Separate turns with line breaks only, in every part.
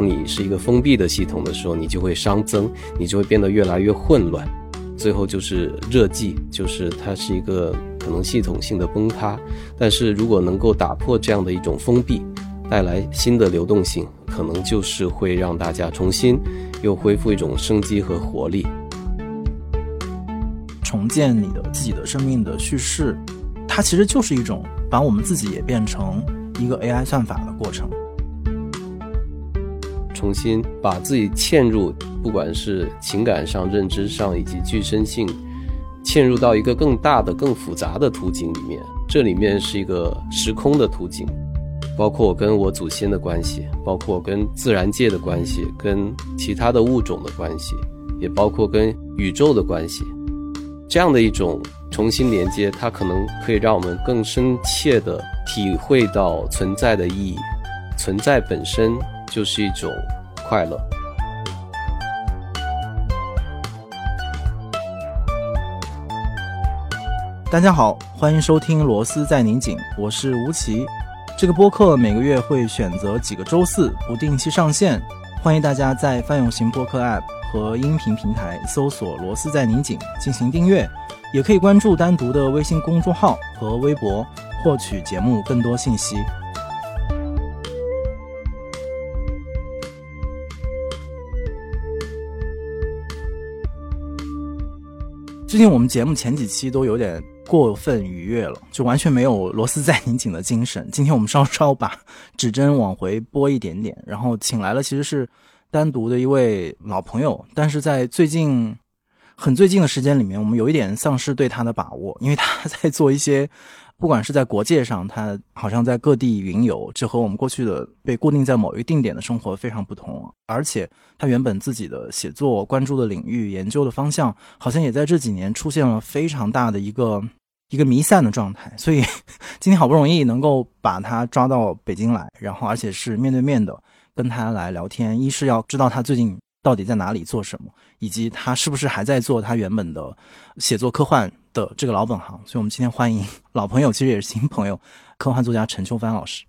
当你是一个封闭的系统的时候，你就会熵增，你就会变得越来越混乱，最后就是热寂，就是它是一个可能系统性的崩塌。但是如果能够打破这样的一种封闭，带来新的流动性，可能就是会让大家重新又恢复一种生机和活力，
重建你的自己的生命的叙事，它其实就是一种把我们自己也变成一个 AI 算法的过程。
重新把自己嵌入，不管是情感上、认知上以及具身性，嵌入到一个更大的、更复杂的图景里面。这里面是一个时空的图景。包括我跟我祖先的关系，包括跟自然界的关系，跟其他的物种的关系，也包括跟宇宙的关系。这样的一种重新连接，它可能可以让我们更深切地体会到存在的意义。存在本身就是一种快乐。
大家好，欢迎收听《螺丝在拧紧》，我是吴奇。这个播客每个月会选择几个周四不定期上线，欢迎大家在泛用型播客 App 和音频平台搜索“螺丝在拧紧”进行订阅，也可以关注单独的微信公众号和微博获取节目更多信息。最近我们节目前几期都有点。过分愉悦了，就完全没有螺丝在拧紧的精神。今天我们稍稍把指针往回拨一点点，然后请来了其实是单独的一位老朋友，但是在最近很最近的时间里面，我们有一点丧失对他的把握，因为他在做一些。不管是在国界上，他好像在各地云游，这和我们过去的被固定在某一定点的生活非常不同。而且，他原本自己的写作关注的领域、研究的方向，好像也在这几年出现了非常大的一个一个弥散的状态。所以，今天好不容易能够把他抓到北京来，然后而且是面对面的跟他来聊天，一是要知道他最近。到底在哪里做什么，以及他是不是还在做他原本的写作科幻的这个老本行？所以，我们今天欢迎老朋友，其实也是新朋友，科幻作家陈秋帆老师。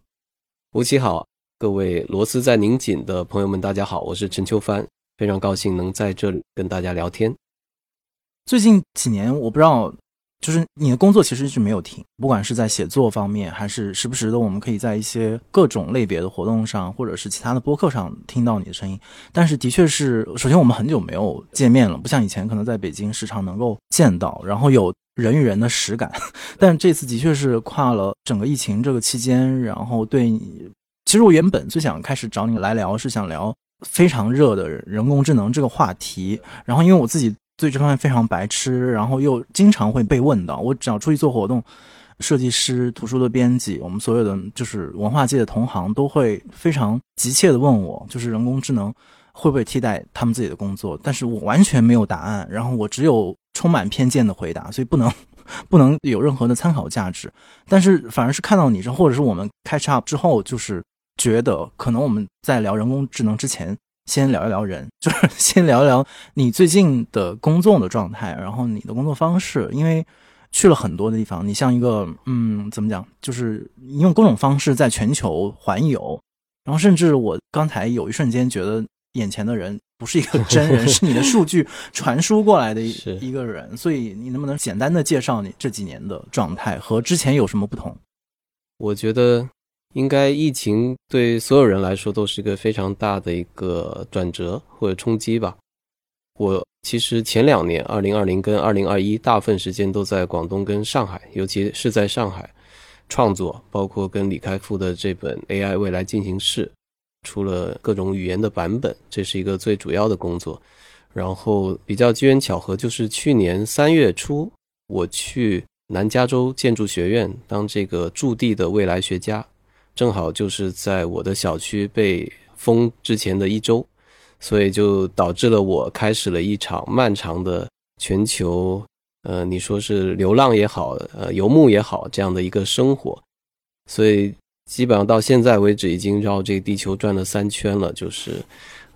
吴奇好，各位螺丝在拧紧的朋友们，大家好，我是陈秋帆，非常高兴能在这里跟大家聊天。
最近几年，我不知道。就是你的工作其实一直没有停，不管是在写作方面，还是时不时的，我们可以在一些各种类别的活动上，或者是其他的播客上听到你的声音。但是的确是，首先我们很久没有见面了，不像以前可能在北京时常能够见到，然后有人与人的实感。但这次的确是跨了整个疫情这个期间，然后对你，其实我原本最想开始找你来聊，是想聊非常热的人工智能这个话题。然后因为我自己。对这方面非常白痴，然后又经常会被问到。我只要出去做活动，设计师、图书的编辑，我们所有的就是文化界的同行都会非常急切的问我，就是人工智能会不会替代他们自己的工作？但是我完全没有答案，然后我只有充满偏见的回答，所以不能不能有任何的参考价值。但是反而是看到你这，或者是我们 catch up 之后，就是觉得可能我们在聊人工智能之前。先聊一聊人，就是先聊一聊你最近的工作的状态，然后你的工作方式。因为去了很多的地方，你像一个嗯，怎么讲，就是你用各种方式在全球环游。然后甚至我刚才有一瞬间觉得眼前的人不是一个真人，是你的数据传输过来的一 一个人。所以你能不能简单的介绍你这几年的状态和之前有什么不同？
我觉得。应该疫情对所有人来说都是一个非常大的一个转折或者冲击吧。我其实前两年，二零二零跟二零二一，大部分时间都在广东跟上海，尤其是在上海创作，包括跟李开复的这本《AI 未来进行式》出了各种语言的版本，这是一个最主要的工作。然后比较机缘巧合，就是去年三月初，我去南加州建筑学院当这个驻地的未来学家。正好就是在我的小区被封之前的一周，所以就导致了我开始了一场漫长的全球，呃，你说是流浪也好，呃，游牧也好，这样的一个生活。所以基本上到现在为止，已经绕这个地球转了三圈了，就是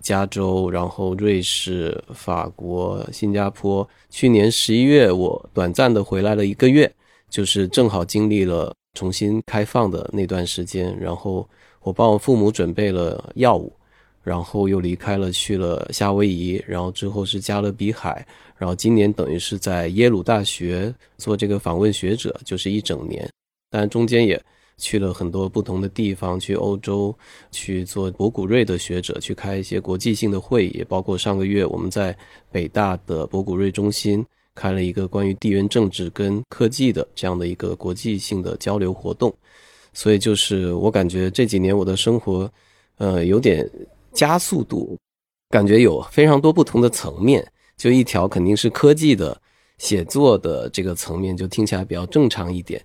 加州，然后瑞士、法国、新加坡。去年十一月，我短暂的回来了一个月，就是正好经历了。重新开放的那段时间，然后我帮我父母准备了药物，然后又离开了去了夏威夷，然后之后是加勒比海，然后今年等于是在耶鲁大学做这个访问学者，就是一整年，但中间也去了很多不同的地方，去欧洲去做博古瑞的学者，去开一些国际性的会议，包括上个月我们在北大的博古瑞中心开了一个关于地缘政治跟科技的这样的一个国际性的交流活动。所以就是我感觉这几年我的生活，呃，有点加速度，感觉有非常多不同的层面。就一条肯定是科技的写作的这个层面，就听起来比较正常一点。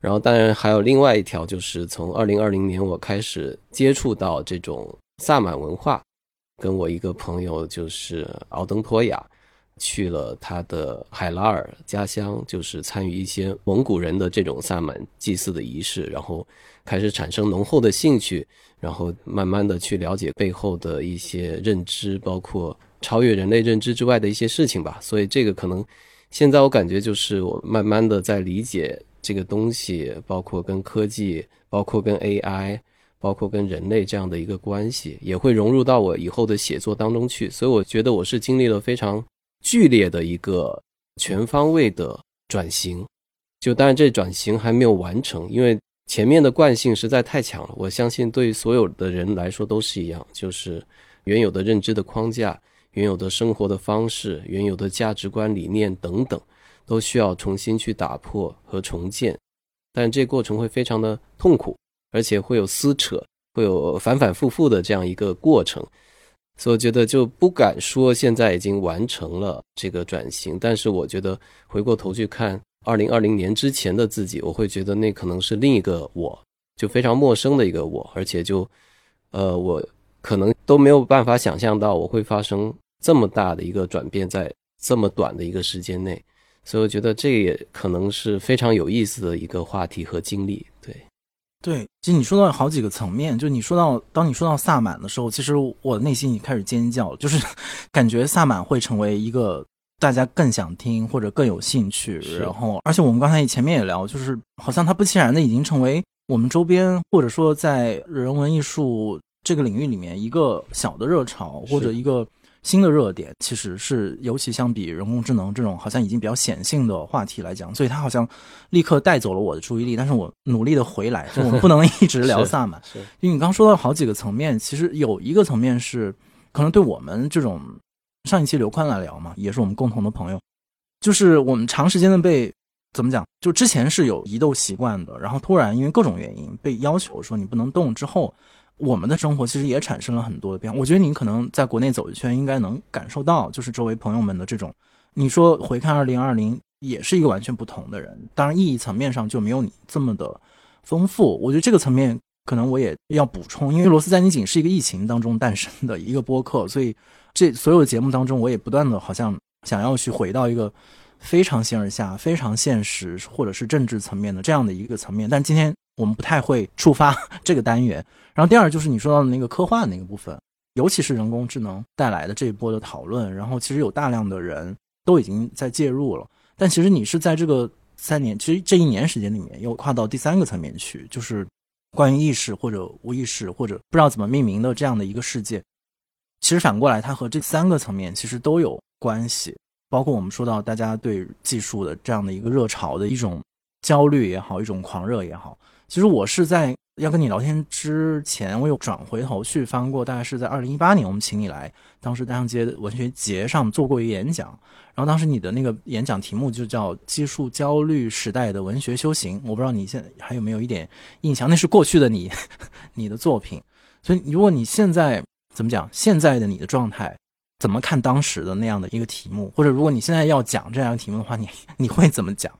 然后当然还有另外一条，就是从二零二零年我开始接触到这种萨满文化，跟我一个朋友就是奥登托亚。去了他的海拉尔家乡，就是参与一些蒙古人的这种萨满祭祀的仪式，然后开始产生浓厚的兴趣，然后慢慢的去了解背后的一些认知，包括超越人类认知之外的一些事情吧。所以这个可能现在我感觉就是我慢慢的在理解这个东西，包括跟科技，包括跟 AI，包括跟人类这样的一个关系，也会融入到我以后的写作当中去。所以我觉得我是经历了非常。剧烈的一个全方位的转型，就当然这转型还没有完成，因为前面的惯性实在太强了。我相信对于所有的人来说都是一样，就是原有的认知的框架、原有的生活的方式、原有的价值观理念等等，都需要重新去打破和重建。但这过程会非常的痛苦，而且会有撕扯，会有反反复复的这样一个过程。所以我觉得就不敢说现在已经完成了这个转型，但是我觉得回过头去看二零二零年之前的自己，我会觉得那可能是另一个我，就非常陌生的一个我，而且就，呃，我可能都没有办法想象到我会发生这么大的一个转变在这么短的一个时间内，所以我觉得这也可能是非常有意思的一个话题和经历，对。
对，其实你说到好几个层面，就你说到当你说到萨满的时候，其实我内心已经开始尖叫，就是 感觉萨满会成为一个大家更想听或者更有兴趣，然后而且我们刚才前面也聊，就是好像它不其然的已经成为我们周边或者说在人文艺术这个领域里面一个小的热潮或者一个。新的热点其实是，尤其相比人工智能这种好像已经比较显性的话题来讲，所以它好像立刻带走了我的注意力。但是我努力的回来，就我们不能一直聊萨满，因为你刚说到好几个层面，其实有一个层面是，可能对我们这种上一期刘宽来聊嘛，也是我们共同的朋友，就是我们长时间的被怎么讲，就之前是有移动习惯的，然后突然因为各种原因被要求说你不能动之后。我们的生活其实也产生了很多的变化。我觉得你可能在国内走一圈，应该能感受到，就是周围朋友们的这种。你说回看二零二零，也是一个完全不同的人。当然，意义层面上就没有你这么的丰富。我觉得这个层面可能我也要补充，因为罗斯在你仅是一个疫情当中诞生的一个播客，所以这所有的节目当中，我也不断的好像想要去回到一个非常形而下、非常现实或者是政治层面的这样的一个层面。但今天我们不太会触发 这个单元。然后第二就是你说到的那个科幻那个部分，尤其是人工智能带来的这一波的讨论，然后其实有大量的人都已经在介入了。但其实你是在这个三年，其实这一年时间里面又跨到第三个层面去，就是关于意识或者无意识或者不知道怎么命名的这样的一个世界。其实反过来，它和这三个层面其实都有关系，包括我们说到大家对技术的这样的一个热潮的一种焦虑也好，一种狂热也好。其实我是在。要跟你聊天之前，我有转回头去翻过，大概是在二零一八年，我们请你来，当时大象街文学节上做过一个演讲，然后当时你的那个演讲题目就叫“技术焦虑时代的文学修行”，我不知道你现在还有没有一点印象，那是过去的你，你的作品。所以如果你现在怎么讲，现在的你的状态，怎么看当时的那样的一个题目，或者如果你现在要讲这样的题目的话，你 你会怎么讲？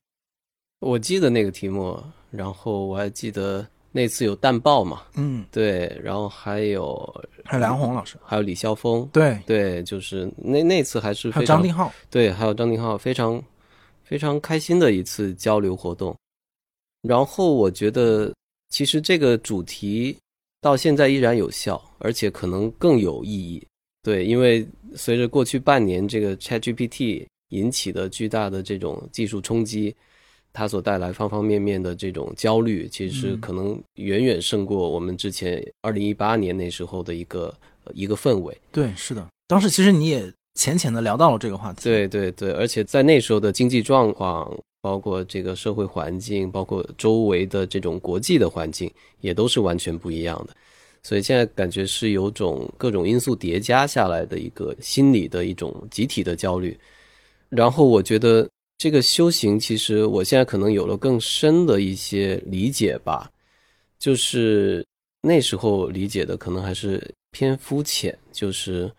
我记得那个题目，然后我还记得。那次有淡报嘛？
嗯，
对，然后还有
还有梁红老师，
还有李霄峰，
对
对，就是那那次还是
还有张定浩，
对，还有张定浩，非常非常开心的一次交流活动。然后我觉得，其实这个主题到现在依然有效，而且可能更有意义。对，因为随着过去半年这个 ChatGPT 引起的巨大的这种技术冲击。它所带来方方面面的这种焦虑，其实可能远远胜过我们之前二零一八年那时候的一个一个氛围。
对，是的，当时其实你也浅浅的聊到了这个话题。
对对对，而且在那时候的经济状况，包括这个社会环境，包括周围的这种国际的环境，也都是完全不一样的。所以现在感觉是有种各种因素叠加下来的一个心理的一种集体的焦虑。然后我觉得。这个修行，其实我现在可能有了更深的一些理解吧，就是那时候理解的可能还是偏肤浅，就是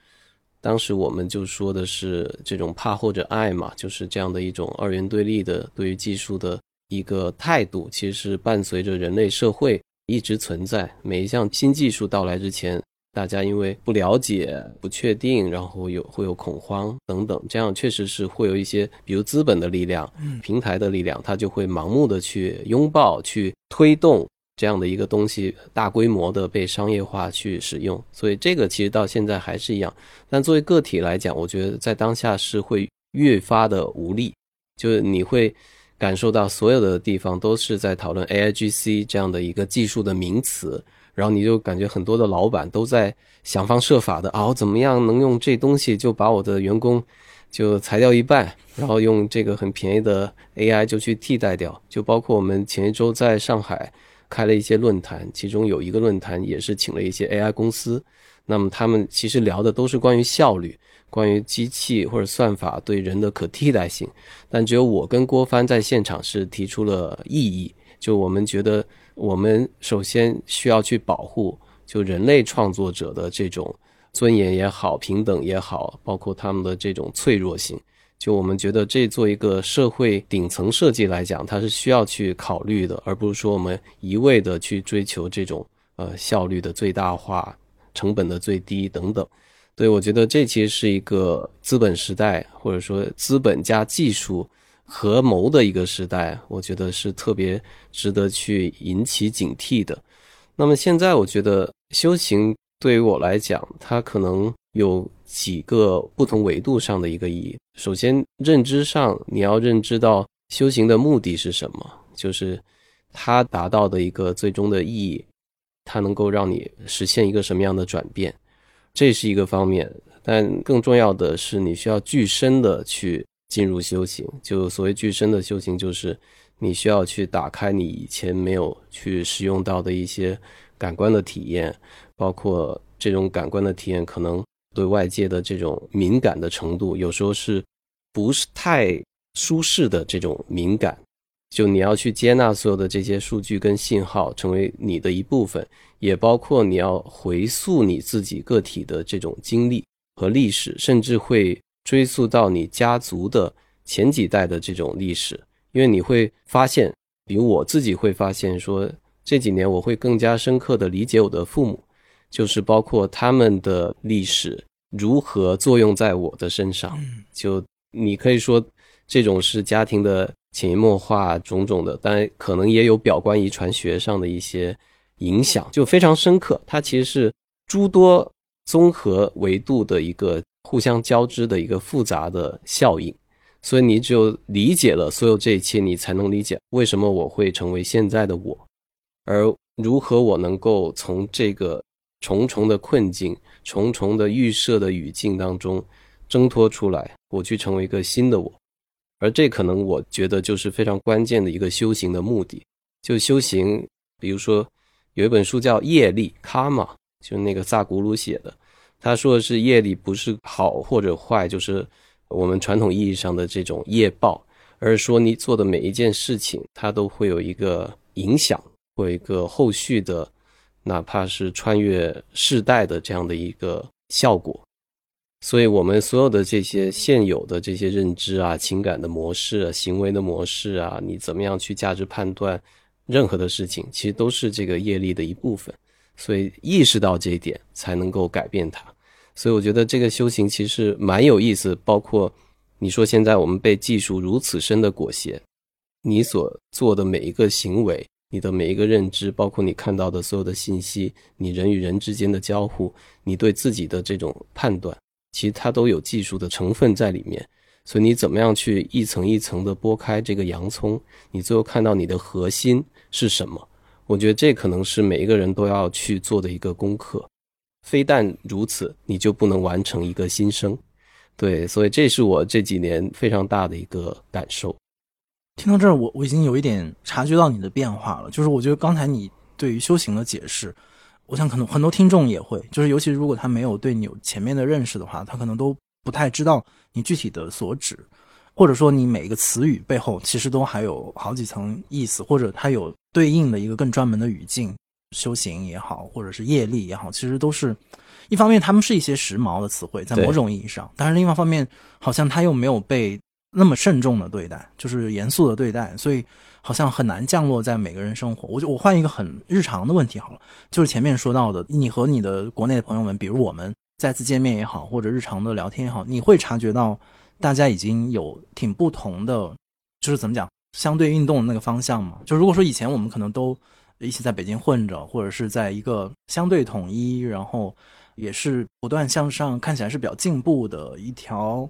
当时我们就说的是这种怕或者爱嘛，就是这样的一种二元对立的对于技术的一个态度，其实是伴随着人类社会一直存在，每一项新技术到来之前。大家因为不了解、不确定，然后有会有恐慌等等，这样确实是会有一些，比如资本的力量、平台的力量，它就会盲目的去拥抱、去推动这样的一个东西，大规模的被商业化去使用。所以这个其实到现在还是一样。但作为个体来讲，我觉得在当下是会越发的无力，就是你会感受到所有的地方都是在讨论 AIGC 这样的一个技术的名词。然后你就感觉很多的老板都在想方设法的啊，怎么样能用这东西就把我的员工就裁掉一半，然后用这个很便宜的 AI 就去替代掉。就包括我们前一周在上海开了一些论坛，其中有一个论坛也是请了一些 AI 公司，那么他们其实聊的都是关于效率，关于机器或者算法对人的可替代性。但只有我跟郭帆在现场是提出了异议，就我们觉得。我们首先需要去保护，就人类创作者的这种尊严也好、平等也好，包括他们的这种脆弱性。就我们觉得，这做一个社会顶层设计来讲，它是需要去考虑的，而不是说我们一味的去追求这种呃效率的最大化、成本的最低等等。对我觉得，这其实是一个资本时代，或者说资本加技术。合谋的一个时代，我觉得是特别值得去引起警惕的。那么现在，我觉得修行对于我来讲，它可能有几个不同维度上的一个意义。首先，认知上，你要认知到修行的目的是什么，就是它达到的一个最终的意义，它能够让你实现一个什么样的转变，这是一个方面。但更重要的是，你需要具身的去。进入修行，就所谓具身的修行，就是你需要去打开你以前没有去使用到的一些感官的体验，包括这种感官的体验可能对外界的这种敏感的程度，有时候是不是太舒适的这种敏感，就你要去接纳所有的这些数据跟信号，成为你的一部分，也包括你要回溯你自己个体的这种经历和历史，甚至会。追溯到你家族的前几代的这种历史，因为你会发现，比如我自己会发现说，这几年我会更加深刻的理解我的父母，就是包括他们的历史如何作用在我的身上。就你可以说，这种是家庭的潜移默化种种的，但可能也有表观遗传学上的一些影响，就非常深刻。它其实是诸多综合维度的一个。互相交织的一个复杂的效应，所以你只有理解了所有这一切，你才能理解为什么我会成为现在的我，而如何我能够从这个重重的困境、重重的预设的语境当中挣脱出来，我去成为一个新的我，而这可能我觉得就是非常关键的一个修行的目的。就修行，比如说有一本书叫《业力》（Karma），就是那个萨古鲁写的。他说的是业力不是好或者坏，就是我们传统意义上的这种业报，而是说你做的每一件事情，它都会有一个影响，有一个后续的，哪怕是穿越世代的这样的一个效果。所以，我们所有的这些现有的这些认知啊、情感的模式、啊、行为的模式啊，你怎么样去价值判断任何的事情，其实都是这个业力的一部分。所以，意识到这一点，才能够改变它。所以我觉得这个修行其实蛮有意思，包括你说现在我们被技术如此深的裹挟，你所做的每一个行为，你的每一个认知，包括你看到的所有的信息，你人与人之间的交互，你对自己的这种判断，其实它都有技术的成分在里面。所以你怎么样去一层一层的剥开这个洋葱，你最后看到你的核心是什么？我觉得这可能是每一个人都要去做的一个功课。非但如此，你就不能完成一个新生。对，所以这是我这几年非常大的一个感受。
听到这儿，我我已经有一点察觉到你的变化了。就是我觉得刚才你对于修行的解释，我想可能很多听众也会，就是尤其如果他没有对你有前面的认识的话，他可能都不太知道你具体的所指。或者说，你每一个词语背后其实都还有好几层意思，或者它有对应的一个更专门的语境，修行也好，或者是业力也好，其实都是一方面，他们是一些时髦的词汇，在某种意义上，但是另外一方面，好像他又没有被那么慎重的对待，就是严肃的对待，所以好像很难降落在每个人生活。我就我换一个很日常的问题好了，就是前面说到的，你和你的国内的朋友们，比如我们再次见面也好，或者日常的聊天也好，你会察觉到。大家已经有挺不同的，就是怎么讲，相对运动的那个方向嘛。就如果说以前我们可能都一起在北京混着，或者是在一个相对统一，然后也是不断向上，看起来是比较进步的一条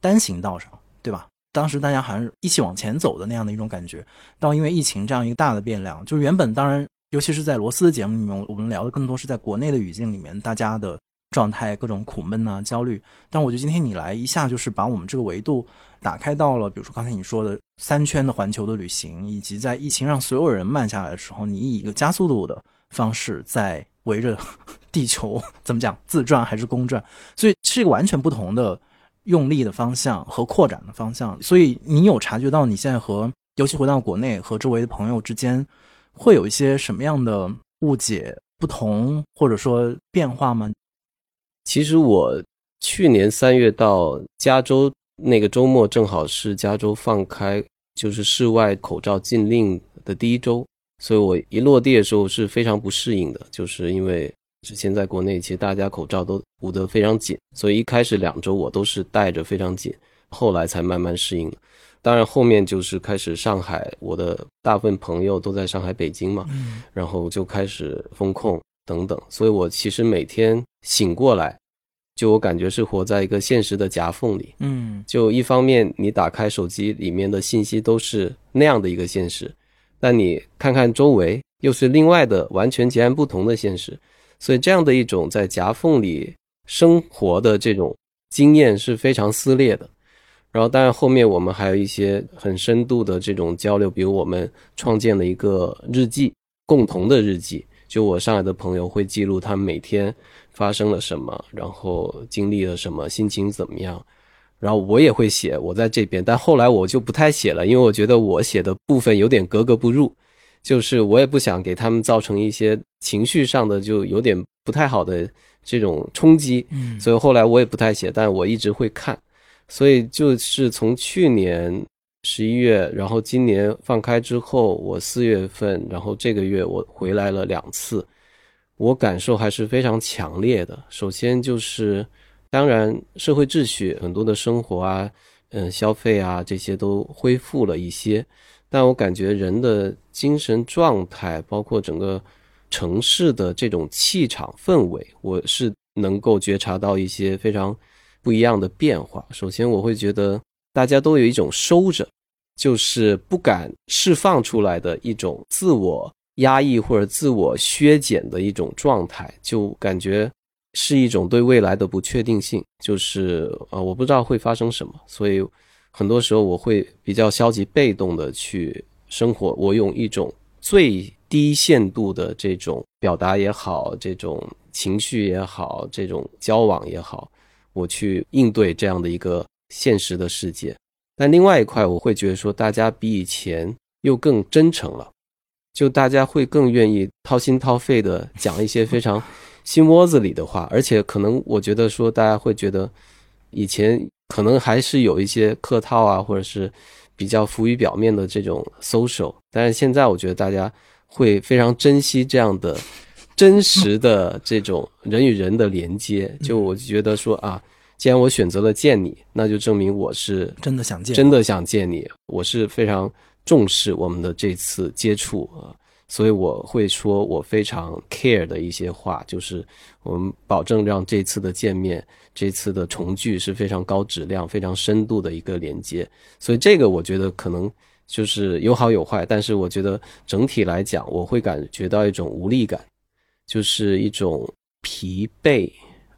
单行道上，对吧？当时大家好像是一起往前走的那样的一种感觉。到因为疫情这样一个大的变量，就原本当然，尤其是在罗斯的节目里面，我们聊的更多是在国内的语境里面，大家的。状态各种苦闷啊，焦虑。但我觉得今天你来一下，就是把我们这个维度打开到了，比如说刚才你说的三圈的环球的旅行，以及在疫情让所有人慢下来的时候，你以一个加速度的方式在围着 地球怎么讲自转还是公转，所以是一个完全不同的用力的方向和扩展的方向。所以你有察觉到你现在和尤其回到国内和周围的朋友之间会有一些什么样的误解、不同或者说变化吗？
其实我去年三月到加州那个周末，正好是加州放开，就是室外口罩禁令的第一周，所以我一落地的时候是非常不适应的，就是因为之前在国内，其实大家口罩都捂得非常紧，所以一开始两周我都是戴着非常紧，后来才慢慢适应。当然后面就是开始上海，我的大部分朋友都在上海、北京嘛，然后就开始封控。等等，所以我其实每天醒过来，就我感觉是活在一个现实的夹缝里。
嗯，
就一方面你打开手机里面的信息都是那样的一个现实，但你看看周围又是另外的完全截然不同的现实，所以这样的一种在夹缝里生活的这种经验是非常撕裂的。然后，当然后面我们还有一些很深度的这种交流，比如我们创建了一个日记，共同的日记。就我上海的朋友会记录他们每天发生了什么，然后经历了什么，心情怎么样，然后我也会写我在这边，但后来我就不太写了，因为我觉得我写的部分有点格格不入，就是我也不想给他们造成一些情绪上的就有点不太好的这种冲击，
嗯，
所以后来我也不太写，但我一直会看，所以就是从去年。十一月，然后今年放开之后，我四月份，然后这个月我回来了两次，我感受还是非常强烈的。首先就是，当然社会秩序很多的生活啊，嗯，消费啊这些都恢复了一些，但我感觉人的精神状态，包括整个城市的这种气场氛围，我是能够觉察到一些非常不一样的变化。首先，我会觉得。大家都有一种收着，就是不敢释放出来的一种自我压抑或者自我削减的一种状态，就感觉是一种对未来的不确定性，就是呃，我不知道会发生什么，所以很多时候我会比较消极被动的去生活，我用一种最低限度的这种表达也好，这种情绪也好，这种交往也好，我去应对这样的一个。现实的世界，但另外一块，我会觉得说，大家比以前又更真诚了，就大家会更愿意掏心掏肺的讲一些非常心窝子里的话，而且可能我觉得说，大家会觉得以前可能还是有一些客套啊，或者是比较浮于表面的这种 social，但是现在我觉得大家会非常珍惜这样的真实的这种人与人的连接，就我觉得说啊。既然我选择了见你，那就证明我是
真的想见，
真的想见你。我是非常重视我们的这次接触啊，所以我会说我非常 care 的一些话，就是我们保证让这次的见面、这次的重聚是非常高质量、非常深度的一个连接。所以这个我觉得可能就是有好有坏，但是我觉得整体来讲，我会感觉到一种无力感，就是一种疲惫，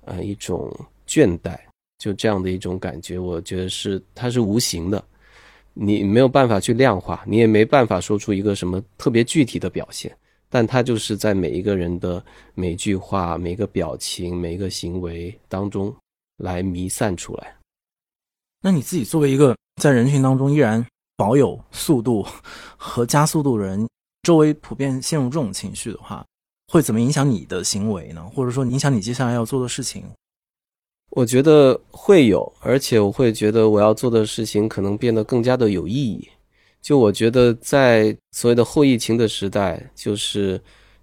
呃，一种倦怠，就这样的一种感觉。我觉得是它是无形的。你没有办法去量化，你也没办法说出一个什么特别具体的表现，但它就是在每一个人的每句话、每个表情、每一个行为当中来弥散出来。
那你自己作为一个在人群当中依然保有速度和加速度的人，周围普遍陷入这种情绪的话，会怎么影响你的行为呢？或者说影响你接下来要做的事情？
我觉得会有，而且我会觉得我要做的事情可能变得更加的有意义。就我觉得，在所谓的后疫情的时代，就是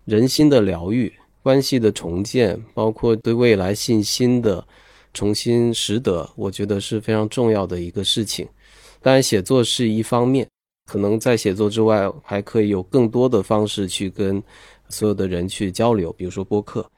人心的疗愈、关系的重建，包括对未来信心的重新拾得，我觉得是非常重要的一个事情。当然，写作是一方面，可能在写作之外，还可以有更多的方式去跟所有的人去交流，比如说播客。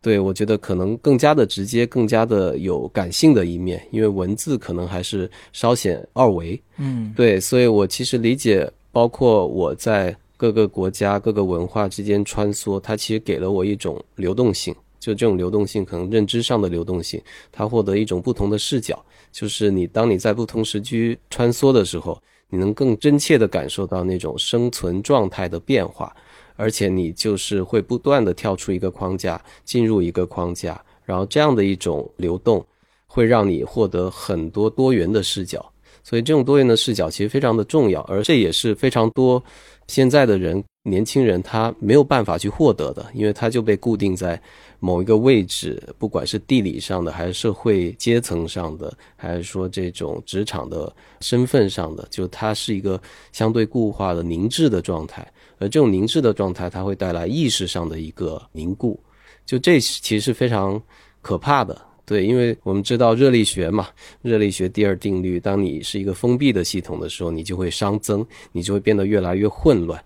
对，我觉得可能更加的直接，更加的有感性的一面，因为文字可能还是稍显二维。
嗯，
对，所以我其实理解，包括我在各个国家、各个文化之间穿梭，它其实给了我一种流动性。就这种流动性，可能认知上的流动性，它获得一种不同的视角。就是你当你在不同时区穿梭的时候，你能更真切地感受到那种生存状态的变化。而且你就是会不断的跳出一个框架，进入一个框架，然后这样的一种流动，会让你获得很多多元的视角。所以这种多元的视角其实非常的重要，而这也是非常多现在的人，年轻人他没有办法去获得的，因为他就被固定在某一个位置，不管是地理上的，还是社会阶层上的，还是说这种职场的身份上的，就它是一个相对固化的凝滞的状态。而这种凝滞的状态，它会带来意识上的一个凝固，就这其实是非常可怕的。对，因为我们知道热力学嘛，热力学第二定律，当你是一个封闭的系统的时候，你就会熵增，你就会变得越来越混乱。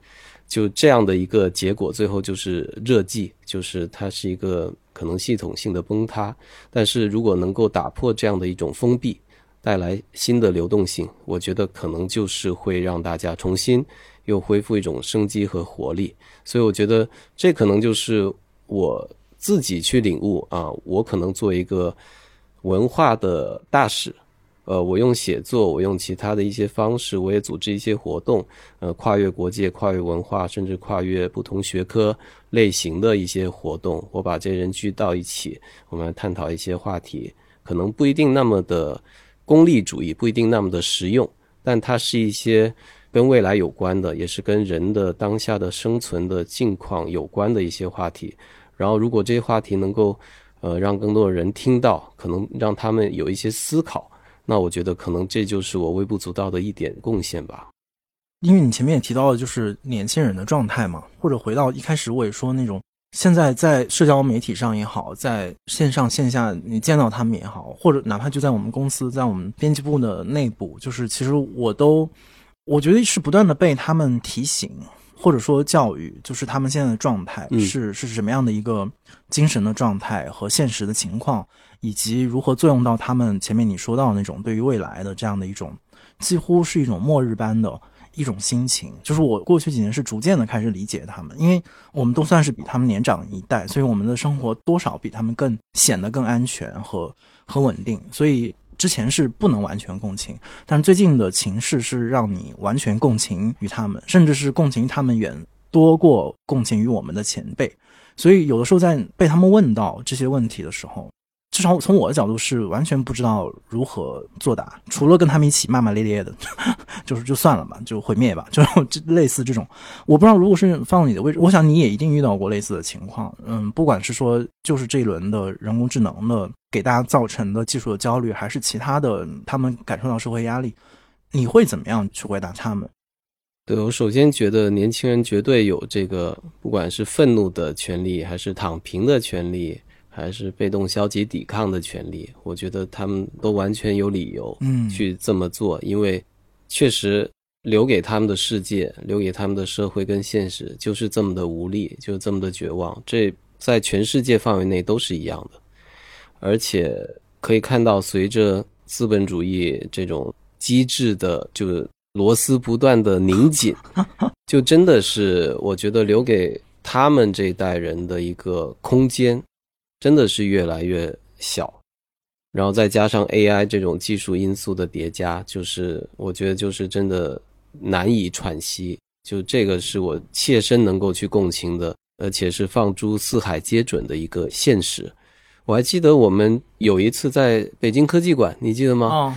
就这样的一个结果，最后就是热寂，就是它是一个可能系统性的崩塌。但是如果能够打破这样的一种封闭，带来新的流动性，我觉得可能就是会让大家重新。又恢复一种生机和活力，所以我觉得这可能就是我自己去领悟啊。我可能做一个文化的大使，呃，我用写作，我用其他的一些方式，我也组织一些活动，呃，跨越国界、跨越文化，甚至跨越不同学科类型的一些活动。我把这些人聚到一起，我们来探讨一些话题，可能不一定那么的功利主义，不一定那么的实用，但它是一些。跟未来有关的，也是跟人的当下的生存的境况有关的一些话题。然后，如果这些话题能够，呃，让更多的人听到，可能让他们有一些思考，那我觉得可能这就是我微不足道的一点贡献吧。
因为你前面也提到了，就是年轻人的状态嘛，或者回到一开始我也说那种，现在在社交媒体上也好，在线上线下你见到他们也好，或者哪怕就在我们公司，在我们编辑部的内部，就是其实我都。我觉得是不断的被他们提醒，或者说教育，就是他们现在的状态是是什么样的一个精神的状态和现实的情况，以及如何作用到他们前面你说到的那种对于未来的这样的一种几乎是一种末日般的一种心情。就是我过去几年是逐渐的开始理解他们，因为我们都算是比他们年长一代，所以我们的生活多少比他们更显得更安全和和稳定，所以。之前是不能完全共情，但是最近的情势是让你完全共情于他们，甚至是共情他们远多过共情于我们的前辈。所以有的时候在被他们问到这些问题的时候。至少从我的角度是完全不知道如何作答，除了跟他们一起骂骂咧咧的，就是就算了吧，就毁灭吧，就 类似这种。我不知道如果是放你的位置，我想你也一定遇到过类似的情况。嗯，不管是说就是这一轮的人工智能的给大家造成的技术的焦虑，还是其他的他们感受到社会压力，你会怎么样去回答他们？
对我首先觉得年轻人绝对有这个，不管是愤怒的权利，还是躺平的权利。还是被动消极抵抗的权利，我觉得他们都完全有理由，
嗯，
去这么做，因为确实留给他们的世界，留给他们的社会跟现实，就是这么的无力，就是这么的绝望。这在全世界范围内都是一样的，而且可以看到，随着资本主义这种机制的，就是螺丝不断的拧紧，就真的是我觉得留给他们这一代人的一个空间，真的是越来越小。然后再加上 AI 这种技术因素的叠加，就是我觉得就是真的难以喘息。就这个是我切身能够去共情的，而且是放诸四海皆准的一个现实。我还记得我们有一次在北京科技馆，你记得吗？
哦，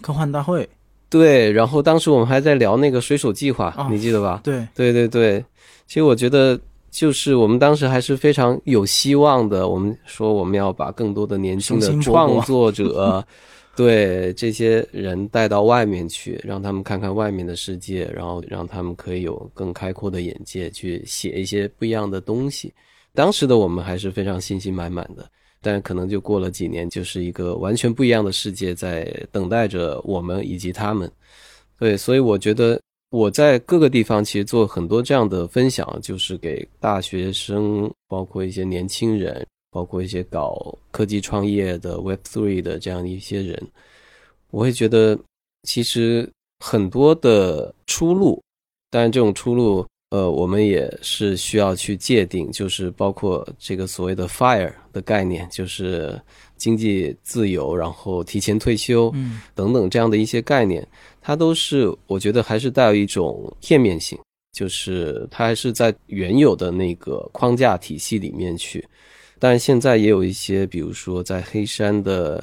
科幻大会。
对，然后当时我们还在聊那个水手计划，
哦
你记得吧？
对，
对对对，其实我觉得就是我们当时还是非常有希望的。我们说我们要把更多的年轻的创作者，对这些人带到外面去，让他们看看外面的世界，然后让他们可以有更开阔的眼界，去写一些不一样的东西。当时的我们还是非常信心满满的，但可能就过了几年，就是一个完全不一样的世界在等待着我们以及他们。对，所以我觉得我在各个地方其实做很多这样的分享，就是给大学生，包括一些年轻人，包括一些搞科技创业的 Web Three 的这样一些人，我会觉得其实很多的出路，当然这种出路，呃，我们也是需要去界定，就是包括这个所谓的 FIRE 的概念，就是经济自由，然后提前退休，
嗯。
等等这样的一些概念，它都是我觉得还是带有一种片面性，就是它还是在原有的那个框架体系里面去。但是现在也有一些，比如说在黑山的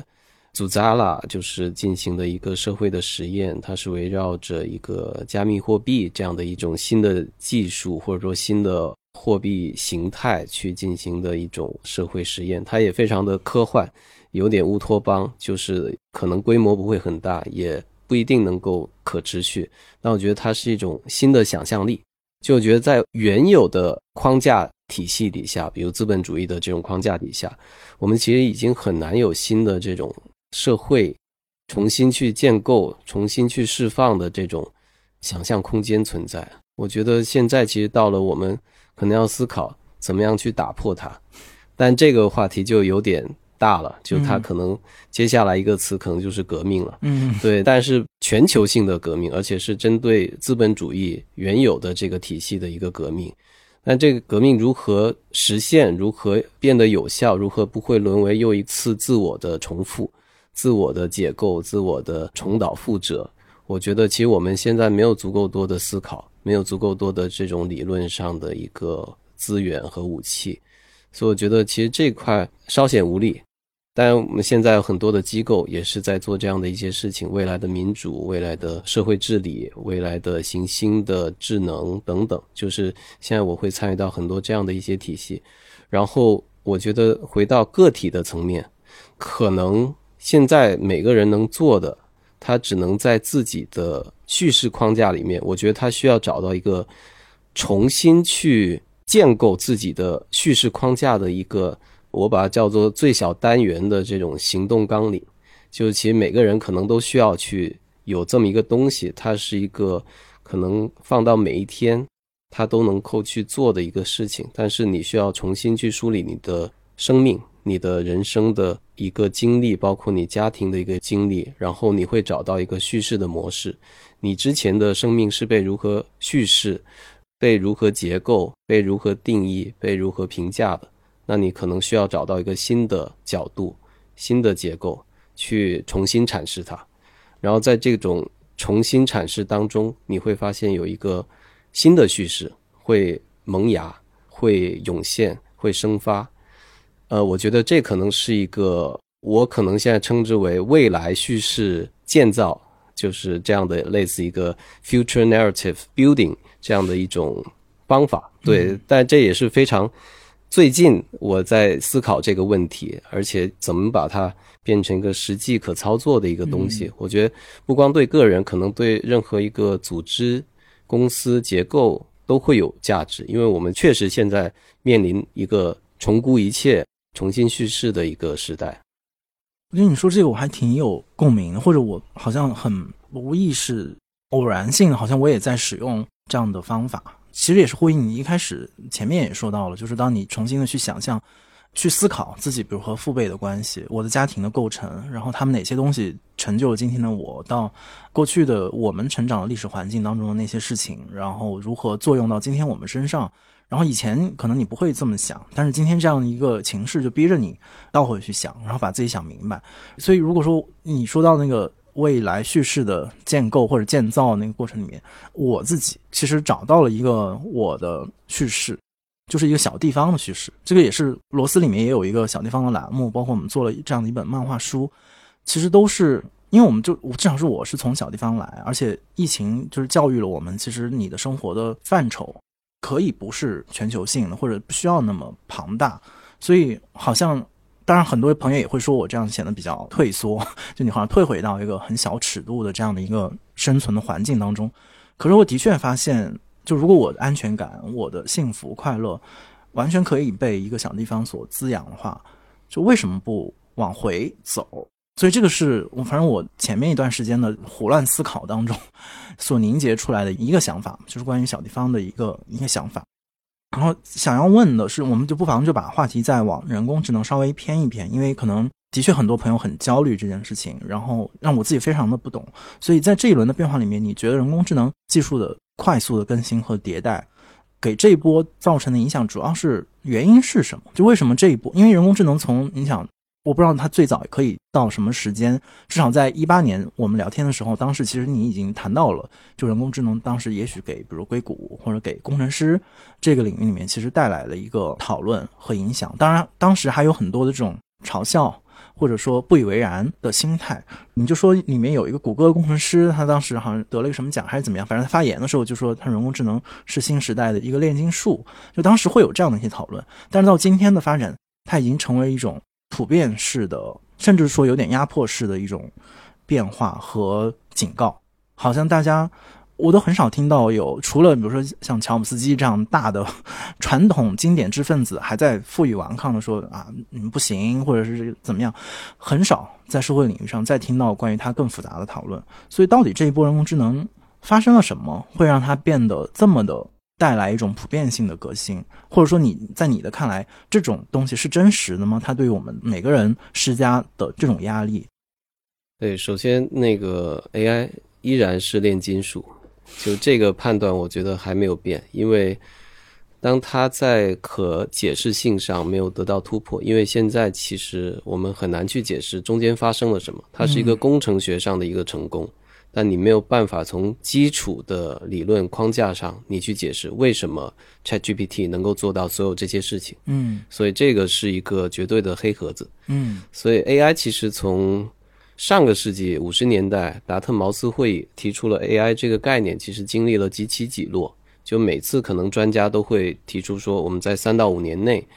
祖扎拉，就是进行的一个社会的实验，它是围绕着一个加密货币这样的一种新的技术或者说新的货币形态去进行的一种社会实验，它也非常的科幻，有点乌托邦，就是可能规模不会很大，也不一定能够可持续。但我觉得它是一种新的想象力，就我觉得在原有的框架体系底下，比如资本主义的这种框架底下，我们其实已经很难有新的这种社会重新去建构、重新去释放的这种想象空间存在。我觉得现在其实到了我们可能要思考怎么样去打破它，但这个话题就有点大了，就它
嗯
可能接下来一个词可能就是革命了。
嗯
对，但是全球性的革命，而且是针对资本主义原有的这个体系的一个革命。那这个革命如何实现？如何变得有效？如何不会沦为又一次自我的重复、自我的解构、自我的重蹈覆辙？我觉得，其实我们现在没有足够多的思考，没有足够多的这种理论上的一个资源和武器，所以我觉得其实这块稍显无力。当然，我们现在有很多的机构也是在做这样的一些事情，未来的民主、未来的社会治理、未来的行星的智能等等，就是现在我会参与到很多这样的一些体系。然后，我觉得回到个体的层面，可能现在每个人能做的，他只能在自己的叙事框架里面，我觉得他需要找到一个重新去建构自己的叙事框架的一个。我把它叫做最小单元的这种行动纲领，就是其实每个人可能都需要去有这么一个东西，它是一个可能放到每一天，它都能够去做的一个事情。但是你需要重新去梳理你的生命、你的人生的一个经历，包括你家庭的一个经历，然后你会找到一个叙事的模式。你之前的生命是被如何叙事、被如何结构、被如何定义、被如何评价的？那你可能需要找到一个新的角度、新的结构去重新阐释它，然后在这种重新阐释当中，你会发现有一个新的叙事会萌芽、会涌现、会生发。呃，我觉得这可能是一个我可能现在称之为未来叙事建造，就是这样的类似一个 future narrative building 这样的一种方法。对，但这也是非常。最近我在思考这个问题，而且怎么把它变成一个实际可操作的一个东西。我觉得不光对个人，可能对任何一个组织、公司结构都会有价值，因为我们确实现在面临一个重估一切、重新叙事的一个时代。
我觉得你说这个我还挺有共鸣的，或者我好像很无意识偶然性，好像我也在使用这样的方法。其实也是呼应你一开始前面也说到了，就是当你重新的去想象、去思考自己，比如和父辈的关系、我的家庭的构成，然后他们哪些东西成就了今天的我，到过去的我们成长的历史环境当中的那些事情，然后如何作用到今天我们身上。然后以前可能你不会这么想，但是今天这样的一个情势就逼着你倒回去想，然后把自己想明白。所以如果说你说到那个未来叙事的建构或者建造那个过程里面，我自己其实找到了一个我的叙事，就是一个小地方的叙事。这个也是罗斯里面也有一个小地方的栏目，包括我们做了这样的一本漫画书，其实都是因为我们就至少是我是从小地方来，而且疫情就是教育了我们，其实你的生活的范畴。可以不是全球性的，或者不需要那么庞大，所以好像，当然很多朋友也会说我这样显得比较退缩，就你好像退回到一个很小尺度的这样的一个生存的环境当中。可是我的确发现，就如果我的安全感、我的幸福快乐完全可以被一个小地方所滋养的话，就为什么不往回走？所以这个是我反正我前面一段时间的胡乱思考当中所凝结出来的一个想法，就是关于小地方的一个一个想法。然后想要问的是，我们就不妨就把话题再往人工智能稍微偏一偏，因为可能的确很多朋友很焦虑这件事情，然后让我自己非常的不懂。所以在这一轮的变化里面，你觉得人工智能技术的快速的更新和迭代，给这一波造成的影响主要是原因是什么？就为什么这一波？因为人工智能从你想。我不知道它最早可以到什么时间，至少在一八年我们聊天的时候，当时其实你已经谈到了，就人工智能当时也许给比如硅谷或者给工程师这个领域里面，其实带来了一个讨论和影响。当然，当时还有很多的这种嘲笑或者说不以为然的心态。你就说里面有一个谷歌工程师，他当时好像得了一个什么奖还是怎么样，反正他发言的时候就说他人工智能是新时代的一个炼金术，就当时会有这样的一些讨论。但是到今天的发展，它已经成为一种。普遍式的，甚至说有点压迫式的一种变化和警告，好像大家我都很少听到有，除了比如说像乔姆斯基这样大的传统经典知识分子还在负隅顽抗的说啊，你们不行，或者是怎么样，很少在社会领域上再听到关于它更复杂的讨论。所以，到底这一波人工智能发生了什么，会让它变得这么的？带来一种普遍性的革新，或者说你在你的看来，这种东西是真实的吗？它对于我们每个人施加的这种压力？
对，首先那个 AI 依然是炼金术，就这个判断，我觉得还没有变。因为当它在可解释性上没有得到突破，因为现在其实我们很难去解释中间发生了什么，它是一个工程学上的一个成功。但你没有办法从基础的理论框架上，你去解释为什么 ChatGPT 能够做到所有这些事情。
嗯，
所以这个是一个绝对的黑盒子。
嗯，
所以 AI 其实从上个世纪五十年代达特茅斯会议提出了 AI 这个概念，其实经历了几起几落。就每次可能专家都会提出说，我们在三到五年内。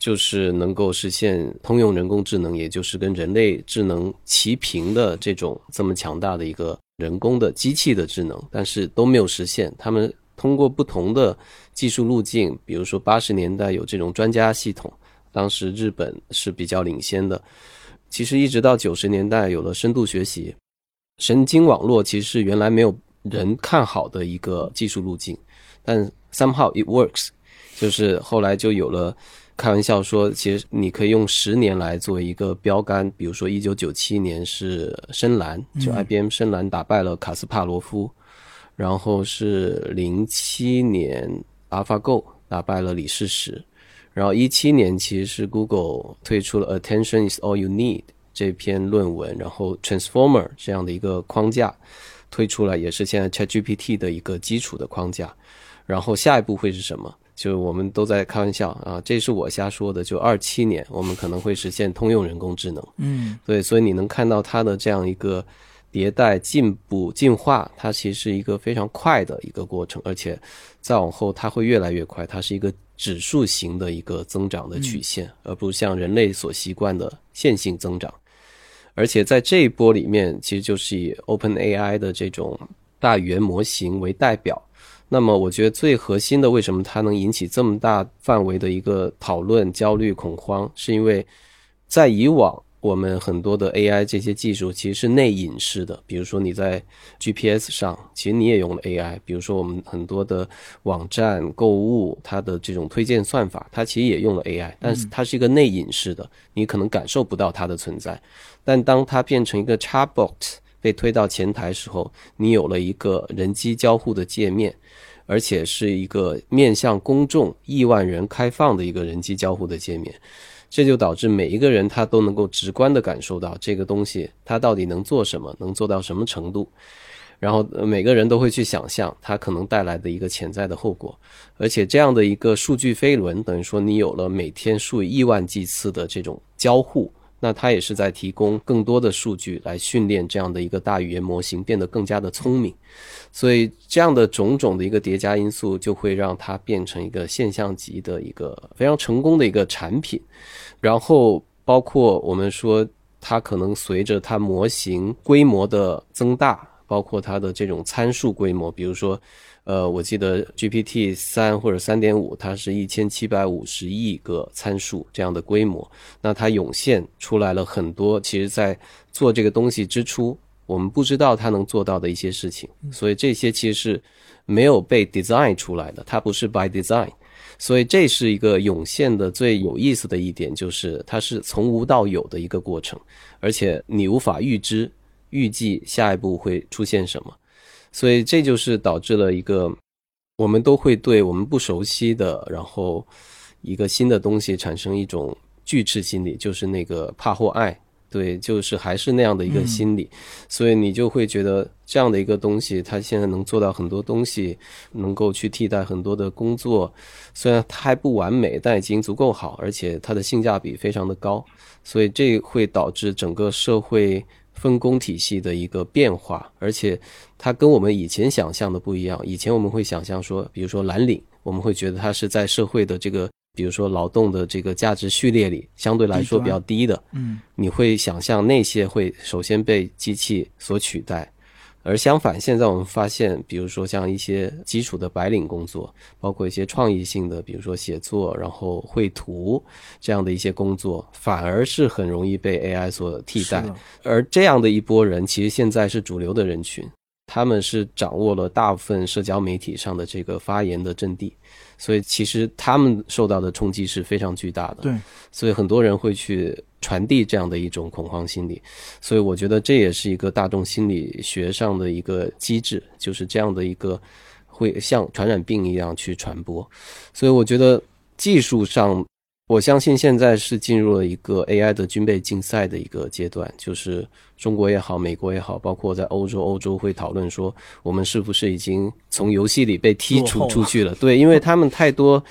就是能够实现通用人工智能，也就是跟人类智能齐平的这种这么强大的一个人工的机器的智能，但是都没有实现。他们通过不同的技术路径，比如说八十年代有这种专家系统，当时日本是比较领先的。其实一直到九十年代有了深度学习，神经网络其实是原来没有人看好的一个技术路径，但 somehow it works，就是后来就有了。开玩笑说，其实你可以用十年来作为一个标杆，比如说一九九七年是深蓝，就 IBM 深蓝打败了卡斯帕罗夫，然后是零七年 AlphaGo 打败了李世石，然后一七年其实是 Google 推出了 Attention is all you need 这篇论文，然后 Transformer 这样的一个框架推出来，也是现在 ChatGPT 的一个基础的框架，然后下一步会是什么？就我们都在开玩笑啊，这是我瞎说的。就二七年，我们可能会实现通用人工智能。
嗯，
对，所以你能看到它的这样一个迭代、进步、进化，它其实是一个非常快的一个过程，而且再往后它会越来越快。它是一个指数型的一个增长的曲线，而不像人类所习惯的线性增长。而且在这一波里面，其实就是以 Open AI 的这种大语言模型为代表。那么，我觉得最核心的，为什么它能引起这么大范围的一个讨论、焦虑、恐慌，是因为在以往我们很多的 AI 这些技术其实是内隐式的，比如说你在 GPS 上，其实你也用了 AI。比如说我们很多的网站购物，它的这种推荐算法，它其实也用了 AI，但是它是一个内隐式的，你可能感受不到它的存在。但当它变成一个 Chatbot 被推到前台时候，你有了一个人机交互的界面，而且是一个面向公众亿万人开放的一个人机交互的界面。这就导致每一个人他都能够直观的感受到这个东西它到底能做什么，能做到什么程度，然后每个人都会去想象它可能带来的一个潜在的后果，而且这样的一个数据飞轮，等于说你有了每天数以亿万计次的这种交互。那它也是在提供更多的数据来训练这样的一个大语言模型变得更加的聪明，所以这样的种种的一个叠加因素就会让它变成一个现象级的一个非常成功的一个产品。然后包括我们说它可能随着它模型规模的增大，包括它的这种参数规模，比如说。呃，我记得 GPT 三或者三点五，它是一千七百五十亿个参数这样的规模，那它涌现出来了很多，其实在做这个东西之初，我们不知道它能做到的一些事情，所以这些其实是没有被 design 出来的，它不是 by design，所以这是一个涌现的最有意思的一点，就是它是从无到有的一个过程，而且你无法预知、预计下一步会出现什么。所以这就是导致了一个，我们都会对我们不熟悉的，然后一个新的东西产生一种拒斥心理，就是那个怕或爱，对，就是还是那样的一个心理。所以你就会觉得这样的一个东西，它现在能做到很多东西，能够去替代很多的工作，虽然它还不完美，但已经足够好，而且它的性价比非常的高。所以这会导致整个社会。分工体系的一个变化，而且它跟我们以前想象的不一样。以前我们会想象说，比如说蓝领，我们会觉得它是在社会的这个，比如说劳动的这个价值序列里相对来说比较低的。
嗯，
你会想象那些会首先被机器所取代。而相反，现在我们发现，比如说像一些基础的白领工作，包括一些创意性的，比如说写作、然后绘图这样的一些工作，反而是很容易被 AI 所替代。而这样的一波人，其实现在是主流的人群，他们是掌握了大部分社交媒体上的这个发言的阵地。所以其实他们受到的冲击是非常巨大的，
对，
所以很多人会去传递这样的一种恐慌心理，所以我觉得这也是一个大众心理学上的一个机制，就是这样的一个会像传染病一样去传播，所以我觉得技术上。我相信现在是进入了一个 AI 的军备竞赛的一个阶段，就是中国也好，美国也好，包括在欧洲，欧洲会讨论说，我们是不是已经从游戏里被剔除出去了？对，因为他们太多。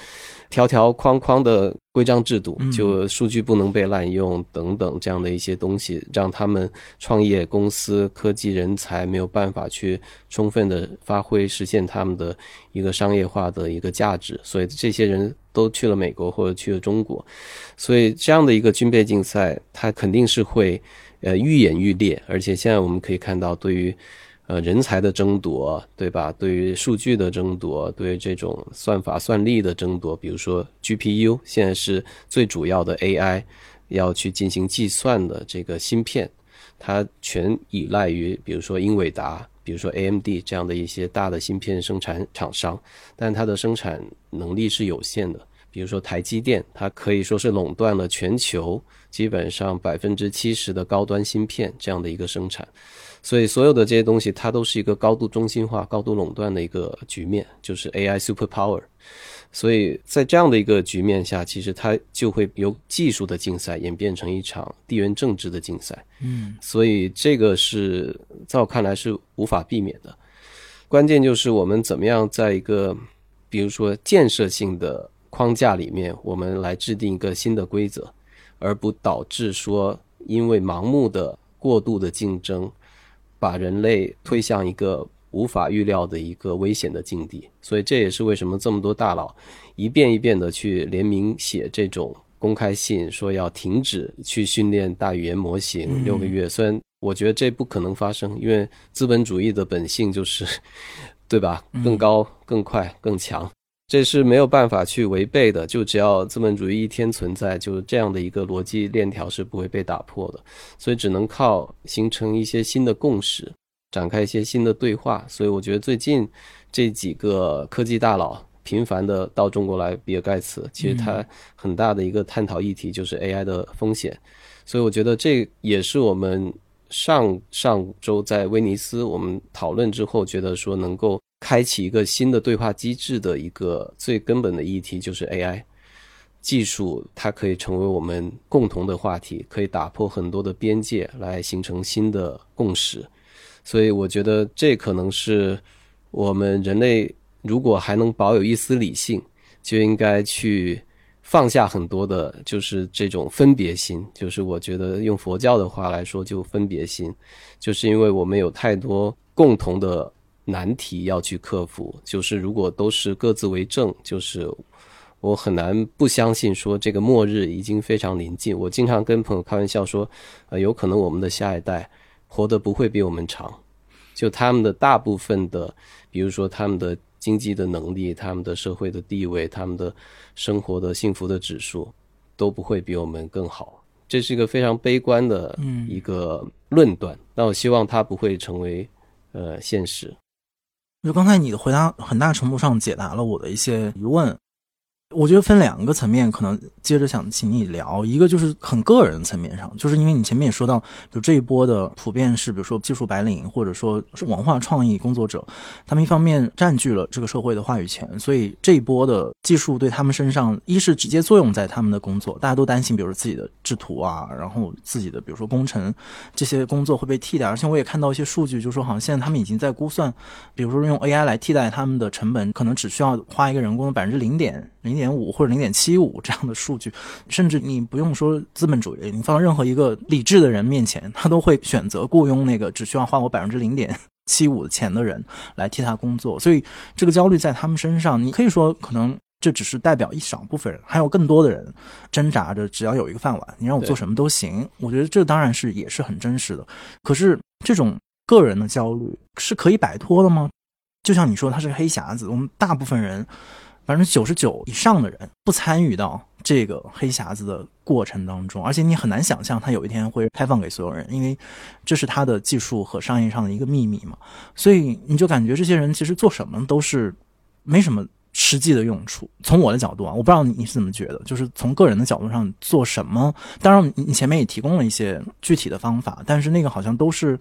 条条框框的规章制度，就数据不能被滥用等等这样的一些东西，让他们创业公司、科技人才没有办法去充分的发挥，实现他们的一个商业化的一个价值。所以这些人都去了美国或者去了中国，所以这样的一个军备竞赛，它肯定是会呃愈演愈烈。而且现在我们可以看到，对于呃，人才的争夺，对吧？对于数据的争夺，对于这种算法算力的争夺，比如说 GPU，现在是最主要的 AI 要去进行计算的这个芯片，它全依赖于比如说英伟达，比如说 AMD 这样的一些大的芯片生产厂商，但它的生产能力是有限的。比如说台积电，它可以说是垄断了全球基本上百分之七十的高端芯片这样的一个生产。所以，所有的这些东西，它都是一个高度中心化、高度垄断的一个局面，就是 AI super power。所以在这样的一个局面下，其实它就会由技术的竞赛演变成一场地缘政治的竞赛。
嗯，
所以这个是在我看来是无法避免的。关键就是我们怎么样在一个，比如说建设性的框架里面，我们来制定一个新的规则，而不导致说因为盲目的过度的竞争。把人类推向一个无法预料的一个危险的境地，所以这也是为什么这么多大佬一遍一遍的去联名写这种公开信，说要停止去训练大语言模型六个月。虽然我觉得这不可能发生，因为资本主义的本性就是，对吧？更高、更快、更强。这是没有办法去违背的。就只要资本主义一天存在，就这样的一个逻辑链条是不会被打破的。所以只能靠形成一些新的共识，展开一些新的对话。所以我觉得最近这几个科技大佬频繁的到中国来，比尔盖茨，其实他很大的一个探讨议题就是 AI 的风险。所以我觉得这也是我们上上周在威尼斯我们讨论之后，觉得说能够。开启一个新的对话机制的一个最根本的议题就是 AI 技术，它可以成为我们共同的话题，可以打破很多的边界，来形成新的共识。所以，我觉得这可能是我们人类如果还能保有一丝理性，就应该去放下很多的，就是这种分别心。就是我觉得用佛教的话来说，就分别心，就是因为我们有太多共同的。难题要去克服，就是如果都是各自为政，就是我很难不相信说这个末日已经非常临近。我经常跟朋友开玩笑说，呃，有可能我们的下一代活得不会比我们长，就他们的大部分的，比如说他们的经济的能力、他们的社会的地位、他们的生活的幸福的指数都不会比我们更好。这是一个非常悲观的一个论断，那我希望它不会成为呃现实。
就刚才你的回答，很大程度上解答了我的一些疑问。我觉得分两个层面，可能接着想请你聊。一个就是很个人层面上，就是因为你前面也说到，就这一波的普遍是，比如说技术白领或者说是文化创意工作者，他们一方面占据了这个社会的话语权，所以这一波的技术对他们身上，一是直接作用在他们的工作，大家都担心，比如说自己的制图啊，然后自己的比如说工程这些工作会被替代。而且我也看到一些数据，就说好像现在他们已经在估算，比如说用 AI 来替代他们的成本，可能只需要花一个人工的百分之零点。零点五或者零点七五这样的数据，甚至你不用说资本主义，你放任何一个理智的人面前，他都会选择雇佣那个只需要花我百分之零点七五的钱的人来替他工作。所以这个焦虑在他们身上，你可以说可能这只是代表一少部分人，还有更多的人挣扎着，只要有一个饭碗，你让我做什么都行。我觉得这当然是也是很真实的。可是这种个人的焦虑是可以摆脱的吗？就像你说，他是个黑匣子，我们大部分人。百分之九十九以上的人不参与到这个黑匣子的过程当中，而且你很难想象它有一天会开放给所有人，因为这是它的技术和商业上的一个秘密嘛。所以你就感觉这些人其实做什么都是没什么实际的用处。从我的角度啊，我不知道你是怎么觉得，就是从个人的角度上做什么，当然你前面也提供了一些具体的方法，但是那个好像都是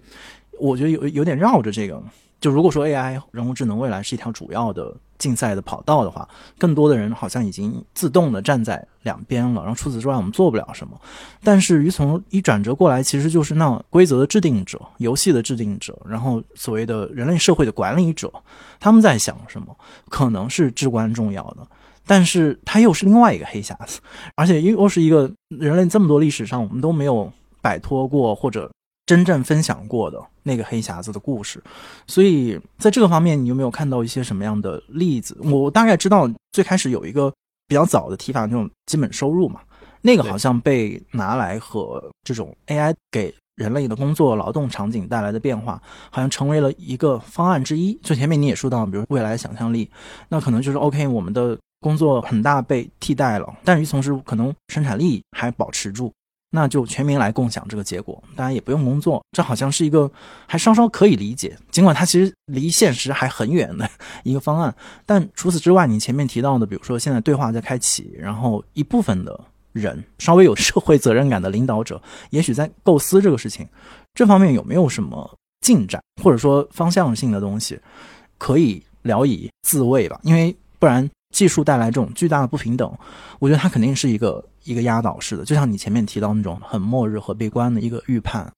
我觉得有有点绕着这个。就如果说 AI 人工智能未来是一条主要的竞赛的跑道的话，更多的人好像已经自动的站在两边了。然后除此之外，我们做不了什么。但是于从一转折过来，其实就是那规则的制定者、游戏的制定者，然后所谓的人类社会的管理者，他们在想什么，可能是至关重要的。但是它又是另外一个黑匣子，而且又是一个人类这么多历史上我们都没有摆脱过或者。真正分享过的那个黑匣子的故事，所以在这个方面，你有没有看到一些什么样的例子？我大概知道，最开始有一个比较早的提法，那种基本收入嘛，那个好像被拿来和这种 AI 给人类的工作劳动场景带来的变化，好像成为了一个方案之一。就前面你也说到，比如未来想象力，那可能就是 OK，我们的工作很大被替代了，但与此同时，可能生产力还保持住。那就全民来共享这个结果，大家也不用工作，这好像是一个还稍稍可以理解，尽管它其实离现实还很远的 一个方案。但除此之外，你前面提到的，比如说现在对话在开启，然后一部分的人稍微有社会责任感的领导者，也许在构思这个事情，这方面有没有什么进展，或者说方向性的东西可以聊以自慰吧？因为不然技术带来这种巨大的不平等，我觉得它肯定是一个。一个压倒式的，就像你前面提到那种很末日和悲观的一个预判。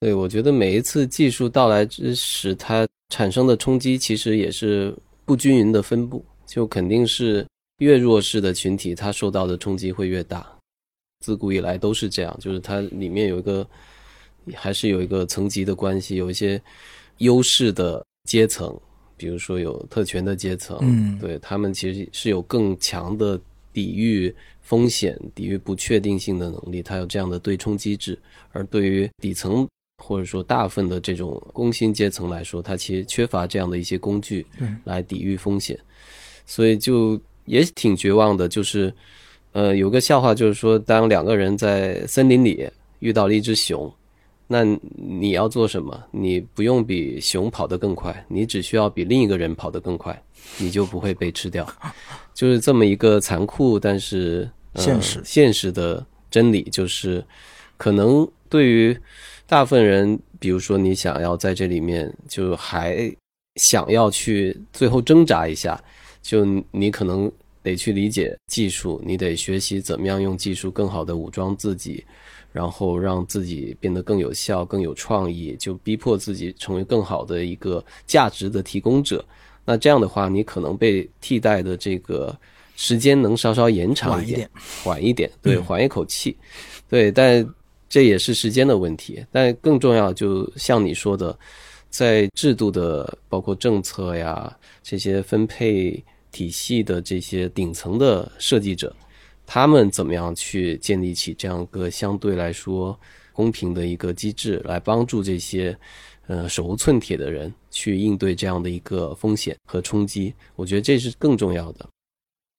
对，我觉得每一次技术到来之时，它产生的冲击其实也是不均匀的分布，就肯定是越弱势的群体，它受到的冲击会越大。自古以来都是这样，就是它里面有一个还是有一个层级的关系，有一些优势的阶层，比如说有特权的阶层，
嗯，
对他们其实是有更强的抵御。风险抵御不确定性的能力，它有这样的对冲机制；而对于底层或者说大部分的这种工薪阶层来说，它其实缺乏这样的一些工具来抵御风险。所以就也挺绝望的。就是呃，有个笑话，就是说，当两个人在森林里遇到了一只熊，那你要做什么？你不用比熊跑得更快，你只需要比另一个人跑得更快，你就不会被吃掉。就是这么一个残酷，但是、呃、
现实
现实的真理，就是可能对于大部分人，比如说你想要在这里面就还想要去最后挣扎一下，就你可能得去理解技术，你得学习怎么样用技术更好的武装自己，然后让自己变得更有效、更有创意，就逼迫自己成为更好的一个价值的提供者。那这样的话，你可能被替代的这个时间能稍稍延长一点缓一点，对，
嗯
缓一口气，对，但这也是时间的问题。但更重要，就像你说的，在制度的包括政策呀这些分配体系的这些顶层的设计者，他们怎么样去建立起这样一个相对来说公平的一个机制，来帮助这些呃手无寸铁的人去应对这样的一个风险和冲击？我觉得这是更重要的。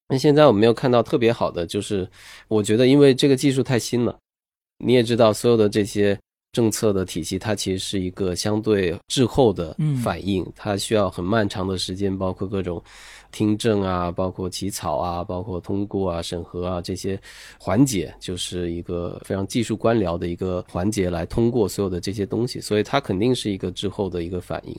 那现在我没有看到特别好的，就是我觉得因为这个技术太新了，你也知道所有的这些政策的体系，它其实是一个相对滞后的
嗯
反应，它需要很漫长的时间，包括各种听证啊，包括起草啊，包括通过啊、审核啊这些环节，就是一个非常技术官僚的一个环节来通过所有的这些东西，所以它肯定是一个滞后的一个反应。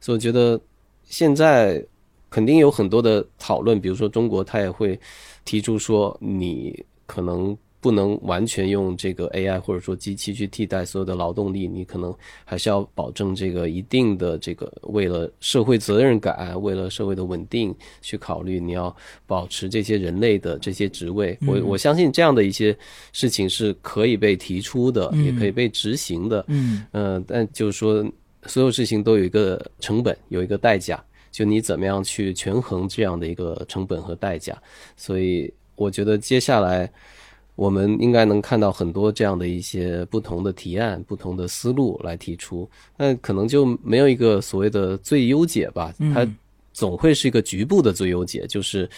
所以我觉得现在肯定有很多的讨论，比如说中国，它也会提出说，你可能不能完全用这个 AI 或者说机器去替代所有的劳动力，你可能还是要保证这个一定的这个为了社会责任感，为了社会的稳定去考虑，你要保持这些人类的这些职位。我我相信这样的一些事情是可以被提出的，也可以被执行的。
嗯
嗯，但就是说，所有事情都有一个成本，有一个代价，就你怎么样去权衡这样的一个成本和代价。所以，我觉得接下来我们应该能看到很多这样的一些不同的提案、不同的思路来提出。那可能就没有一个所谓的最优解吧，它总会是一个局部的最优解，就是。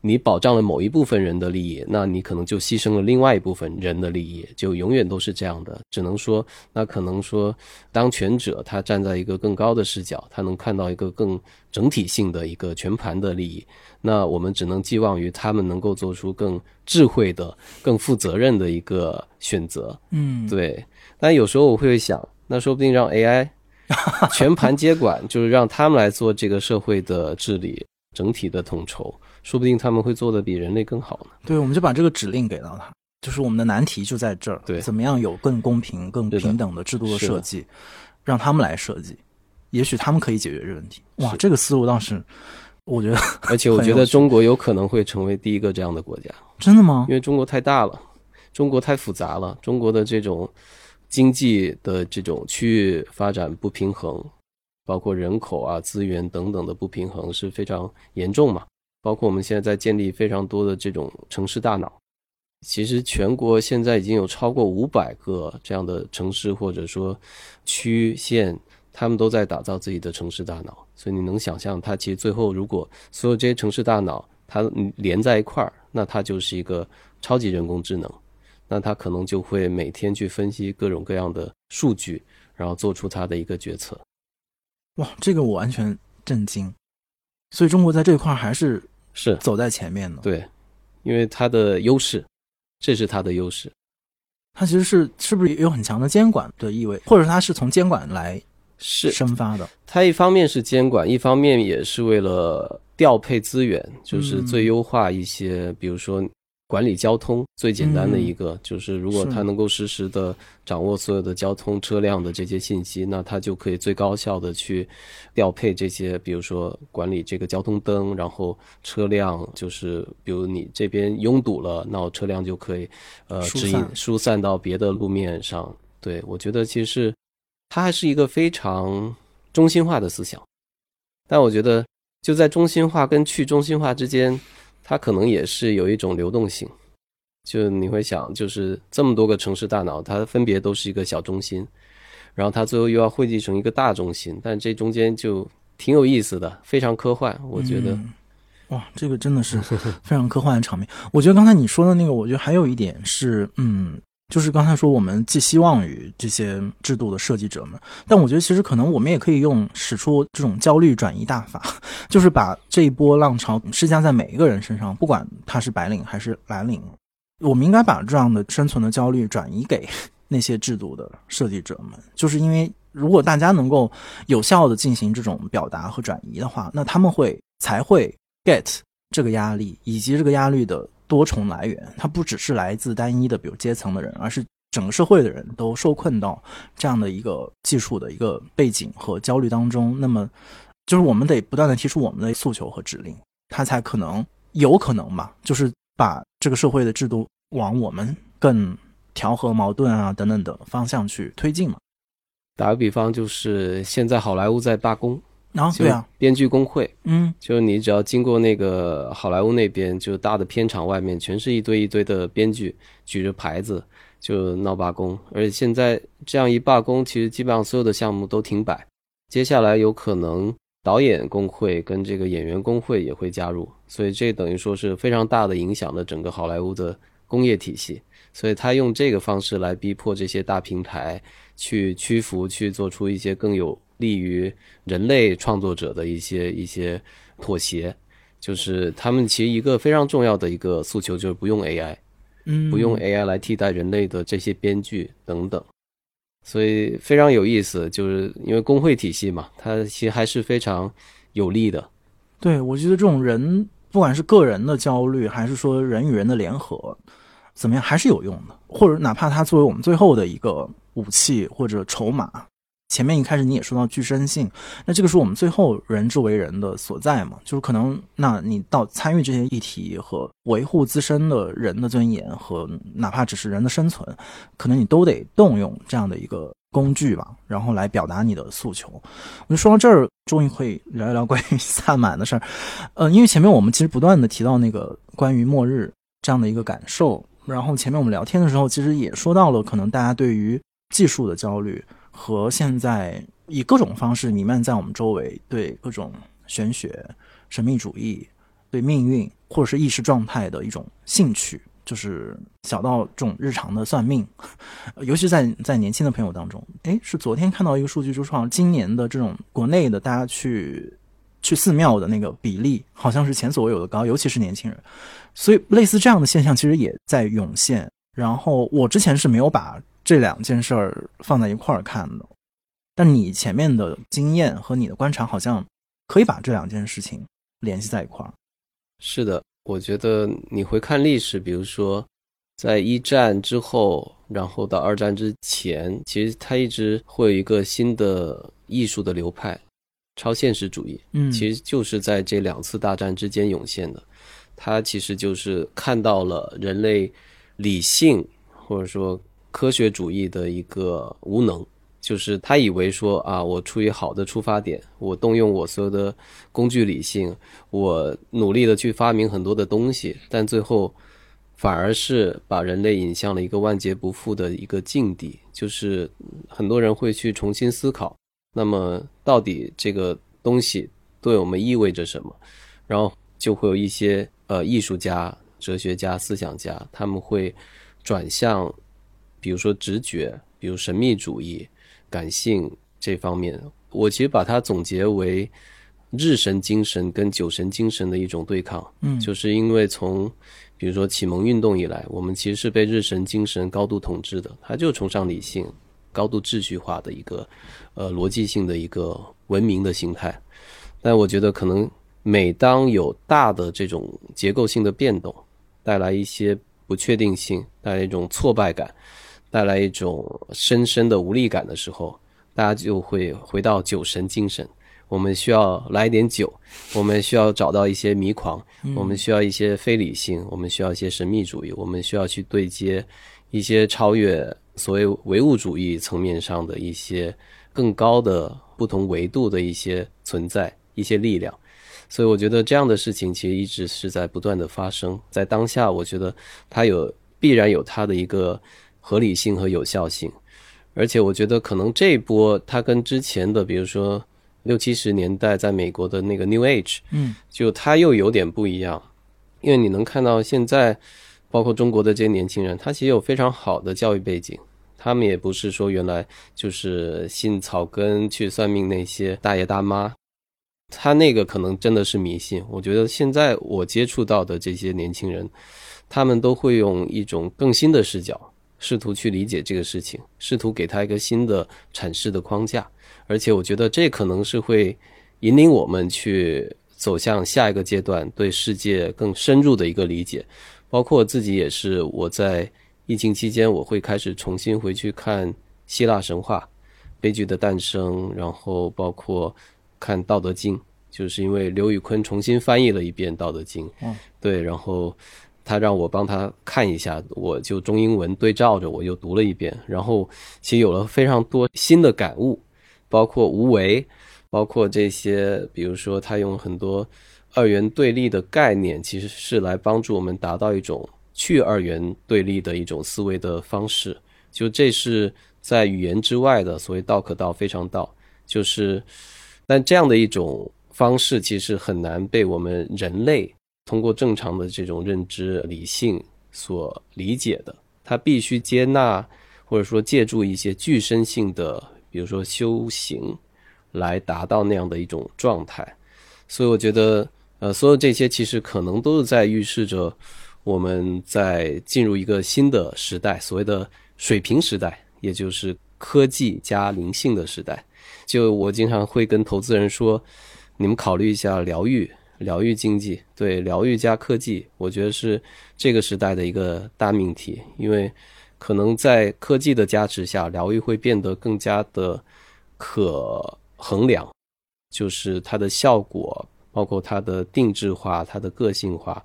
你保障了某一部分人的利益，那你可能就牺牲了另外一部分人的利益，就永远都是这样的。只能说，那可能说，当权者他站在一个更高的视角，他能看到一个更整体性的一个全盘的利益。那我们只能寄望于他们能够做出更智慧的、更负责任的一个选择。
嗯，
对，但有时候我会想，那说不定让 AI 全盘接管，就是让他们来做这个社会的治理、整体的统筹。说不定他们会做得比人类更好呢。
对，我们就把这个指令给到他，就是我们的难题就在这儿。
对
怎么样有更公平、更平等的制度的设计，让他们来设计，也许他们可以解决这个问题。哇，这个思路倒是，我觉得
而且我觉得中国有可能会成为第一个这样的国家，
真的吗
因？为中国太大了，中国太复杂了，中国的这种经济的这种区域发展不平衡，包括人口啊、资源等等的不平衡是非常严重嘛。包括我们现在在建立非常多的这种城市大脑，其实全国现在已经有超过五百个这样的城市或者说区县，他们都在打造自己的城市大脑。所以你能想象，它其实最后如果所有这些城市大脑它连在一块儿，那它就是一个超级人工智能。那它可能就会每天去分析各种各样的数据，然后做出它的一个决策。
哇，这个我完全震惊。所以中国在这一块儿还是
是
走在前面的。
对，因为它的优势，这是它的优势。
它其实是是不是有很强的监管的意味，或者说它是从监管来
是
生发的？
它一方面是监管，一方面也是为了调配资源，就是最优化一些，比如说管理交通最简单的一个，就是如果它能够实时的掌握所有的交通车辆的这些信息，那它就可以最高效的去调配这些，比如说管理这个交通灯，然后车辆就是比如你这边拥堵了，那我车辆就可以呃指引
疏散。
疏散到别的路面上。对我觉得其实它还是一个非常中心化的思想，但我觉得就在中心化跟去中心化之间，它可能也是有一种流动性。就你会想，就是这么多个城市大脑，它分别都是一个小中心，然后它最后又要汇集成一个大中心，但这中间就挺有意思的，非常科幻，我觉得。
哇，这个真的是非常科幻的场面。我觉得刚才你说的那个，我觉得还有一点是，嗯，就是刚才说我们寄希望于这些制度的设计者们，但我觉得其实可能我们也可以用使出这种焦虑转移大法，就是把这一波浪潮施加在每一个人身上，不管他是白领还是蓝领，我们应该把这样的生存的焦虑转移给那些制度的设计者们，就是因为如果大家能够有效的进行这种表达和转移的话，那他们会才会。get 这个压力以及这个压力的多重来源，它不只是来自单一的，比如阶层的人，而是整个社会的人都受困到这样的一个技术的一个背景和焦虑当中。那么，就是我们得不断的提出我们的诉求和指令，它才可能有可能吧，就是把这个社会的制度往我们更调和矛盾啊等等的方向去推进嘛。
打个比方，就是现在好莱坞在罢工。
啊，对啊，
编剧工会，
嗯，
就是你只要经过那个好莱坞那边，就大的片场外面，全是一堆一堆的编剧举着牌子就闹罢工。而且现在这样一罢工，其实基本上所有的项目都停摆。接下来有可能导演工会跟这个演员工会也会加入，所以这等于说是非常大的影响了整个好莱坞的工业体系。所以他用这个方式来逼迫这些大平台去屈服，去做出一些更有。利于人类创作者的一些一些妥协，就是他们其实一个非常重要的一个诉求就是不用 AI，
嗯，
不用 AI 来替代人类的这些编剧等等，所以非常有意思，就是因为工会体系嘛，它其实还是非常有利的。
对，我觉得这种人不管是个人的焦虑，还是说人与人的联合，怎么样还是有用的，或者哪怕它作为我们最后的一个武器或者筹码。前面一开始你也说到具身性，那这个是我们最后人之为人的所在嘛？就是可能，那你到参与这些议题和维护自身的人的尊严和哪怕只是人的生存，可能你都得动用这样的一个工具吧，然后来表达你的诉求。我就说到这儿，终于可以聊一聊关于萨满的事儿。呃，因为前面我们其实不断的提到那个关于末日这样的一个感受，然后前面我们聊天的时候，其实也说到了可能大家对于技术的焦虑。和现在以各种方式弥漫在我们周围，对各种玄学、神秘主义、对命运或者是意识状态的一种兴趣，就是小到这种日常的算命，尤其在在年轻的朋友当中，诶，是昨天看到一个数据，就是好像今年的这种国内的大家去去寺庙的那个比例，好像是前所未有的高，尤其是年轻人。所以类似这样的现象其实也在涌现。然后我之前是没有把。这两件事儿放在一块儿看的，但你前面的经验和你的观察好像可以把这两件事情联系在一块儿。
是的，我觉得你会看历史，比如说在一战之后，然后到二战之前，其实它一直会有一个新的艺术的流派——超现实主义。
嗯，
其实就是在这两次大战之间涌现的。它其实就是看到了人类理性或者说。科学主义的一个无能，就是他以为说啊，我出于好的出发点，我动用我所有的工具理性，我努力的去发明很多的东西，但最后反而是把人类引向了一个万劫不复的一个境地。就是很多人会去重新思考，那么到底这个东西对我们意味着什么？然后就会有一些呃艺术家、哲学家、思想家，他们会转向。比如说直觉，比如神秘主义、感性这方面，我其实把它总结为日神精神跟酒神精神的一种对抗。
嗯，
就是因为从比如说启蒙运动以来，我们其实是被日神精神高度统治的，它就崇尚理性、高度秩序化的一个呃逻辑性的一个文明的形态。但我觉得，可能每当有大的这种结构性的变动，带来一些不确定性，带来一种挫败感。带来一种深深的无力感的时候，大家就会回到酒神精神。我们需要来一点酒，我们需要找到一些迷狂，我们需要一些非理性，我们需要一些神秘主义，我们需要去对接一些超越所谓唯物主义层面上的一些更高的不同维度的一些存在、一些力量。所以，我觉得这样的事情其实一直是在不断的发生。在当下，我觉得它有必然有它的一个。合理性和有效性，而且我觉得可能这一波它跟之前的，比如说六七十年代在美国的那个 New Age，
嗯。
就它又有点不一样，因为你能看到现在，包括中国的这些年轻人，他其实有非常好的教育背景，他们也不是说原来就是信草根去算命那些大爷大妈，他那个可能真的是迷信。我觉得现在我接触到的这些年轻人，他们都会用一种更新的视角，试图去理解这个事情，试图给他一个新的阐释的框架。而且我觉得这可能是会引领我们去走向下一个阶段，对世界更深入的一个理解。包括我自己也是，我在疫情期间，我会开始重新回去看希腊神话、悲剧的诞生，然后包括看《道德经》，就是因为刘宇坤重新翻译了一遍《道德经》，
嗯，
对，然后他让我帮他看一下，我就中英文对照着我又读了一遍，然后其实有了非常多新的感悟，包括无为，包括这些，比如说他用很多二元对立的概念，其实是来帮助我们达到一种去二元对立的一种思维的方式。就这是在语言之外的所谓“道可道，非常道”，就是，但这样的一种方式其实很难被我们人类通过正常的这种认知理性所理解的。它必须接纳或者说借助一些具身性的，比如说修行，来达到那样的一种状态。所以我觉得，呃，所有这些其实可能都是在预示着我们在进入一个新的时代，所谓的水平时代，也就是科技加灵性的时代。就我经常会跟投资人说，你们考虑一下疗愈、疗愈经济，对，疗愈加科技，我觉得是这个时代的一个大命题，因为可能在科技的加持下，疗愈会变得更加的可衡量。就是它的效果，包括它的定制化、它的个性化，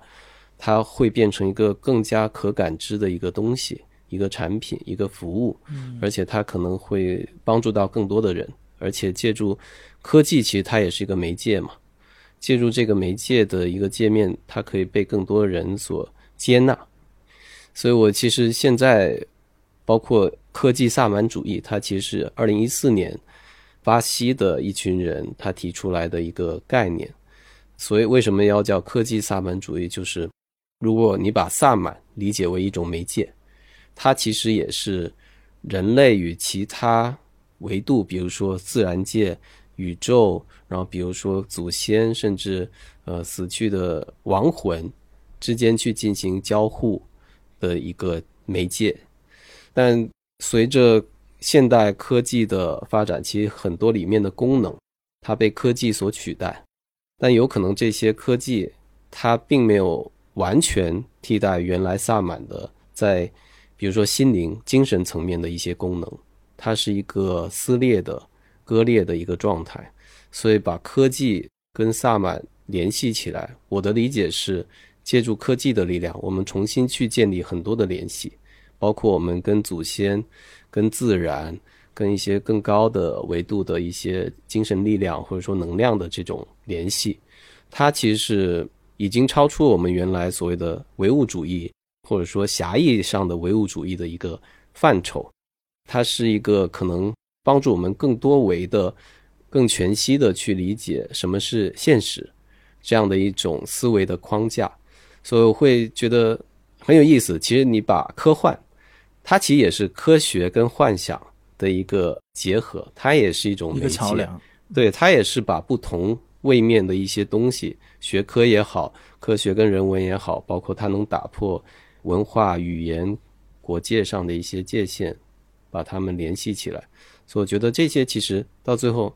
它会变成一个更加可感知的一个东西、一个产品、一个服务，而且它可能会帮助到更多的人，而且借助科技，其实它也是一个媒介嘛，借助这个媒介的一个界面，它可以被更多人所接纳。所以我其实现在包括科技萨满主义，它其实是二零一四年。巴西的一群人他提出来的一个概念，所以为什么要叫科技萨满主义？就是如果你把萨满理解为一种媒介，它其实也是人类与其他维度，比如说自然界、宇宙，然后比如说祖先，甚至呃死去的亡魂之间去进行交互的一个媒介。但随着现代科技的发展，其实很多里面的功能，它被科技所取代，但有可能这些科技它并没有完全替代原来萨满的在，比如说心灵、精神层面的一些功能，它是一个撕裂的、割裂的一个状态，所以把科技跟萨满联系起来，我的理解是，借助科技的力量，我们重新去建立很多的联系，包括我们跟祖先。跟自然、跟一些更高的维度的一些精神力量或者说能量的这种联系，它其实是已经超出我们原来所谓的唯物主义或者说狭义上的唯物主义的一个范畴。它是一个可能帮助我们更多维的、更全息的去理解什么是现实这样的一种思维的框架。所以我会觉得很有意思。其实你把科幻。它其实也是科学跟幻想的一个结合，它也是一种
一个桥梁。
对，它也是把不同位面的一些东西，学科也好，科学跟人文也好，包括它能打破文化、语言、国界上的一些界限，把它们联系起来。所以我觉得这些其实到最后，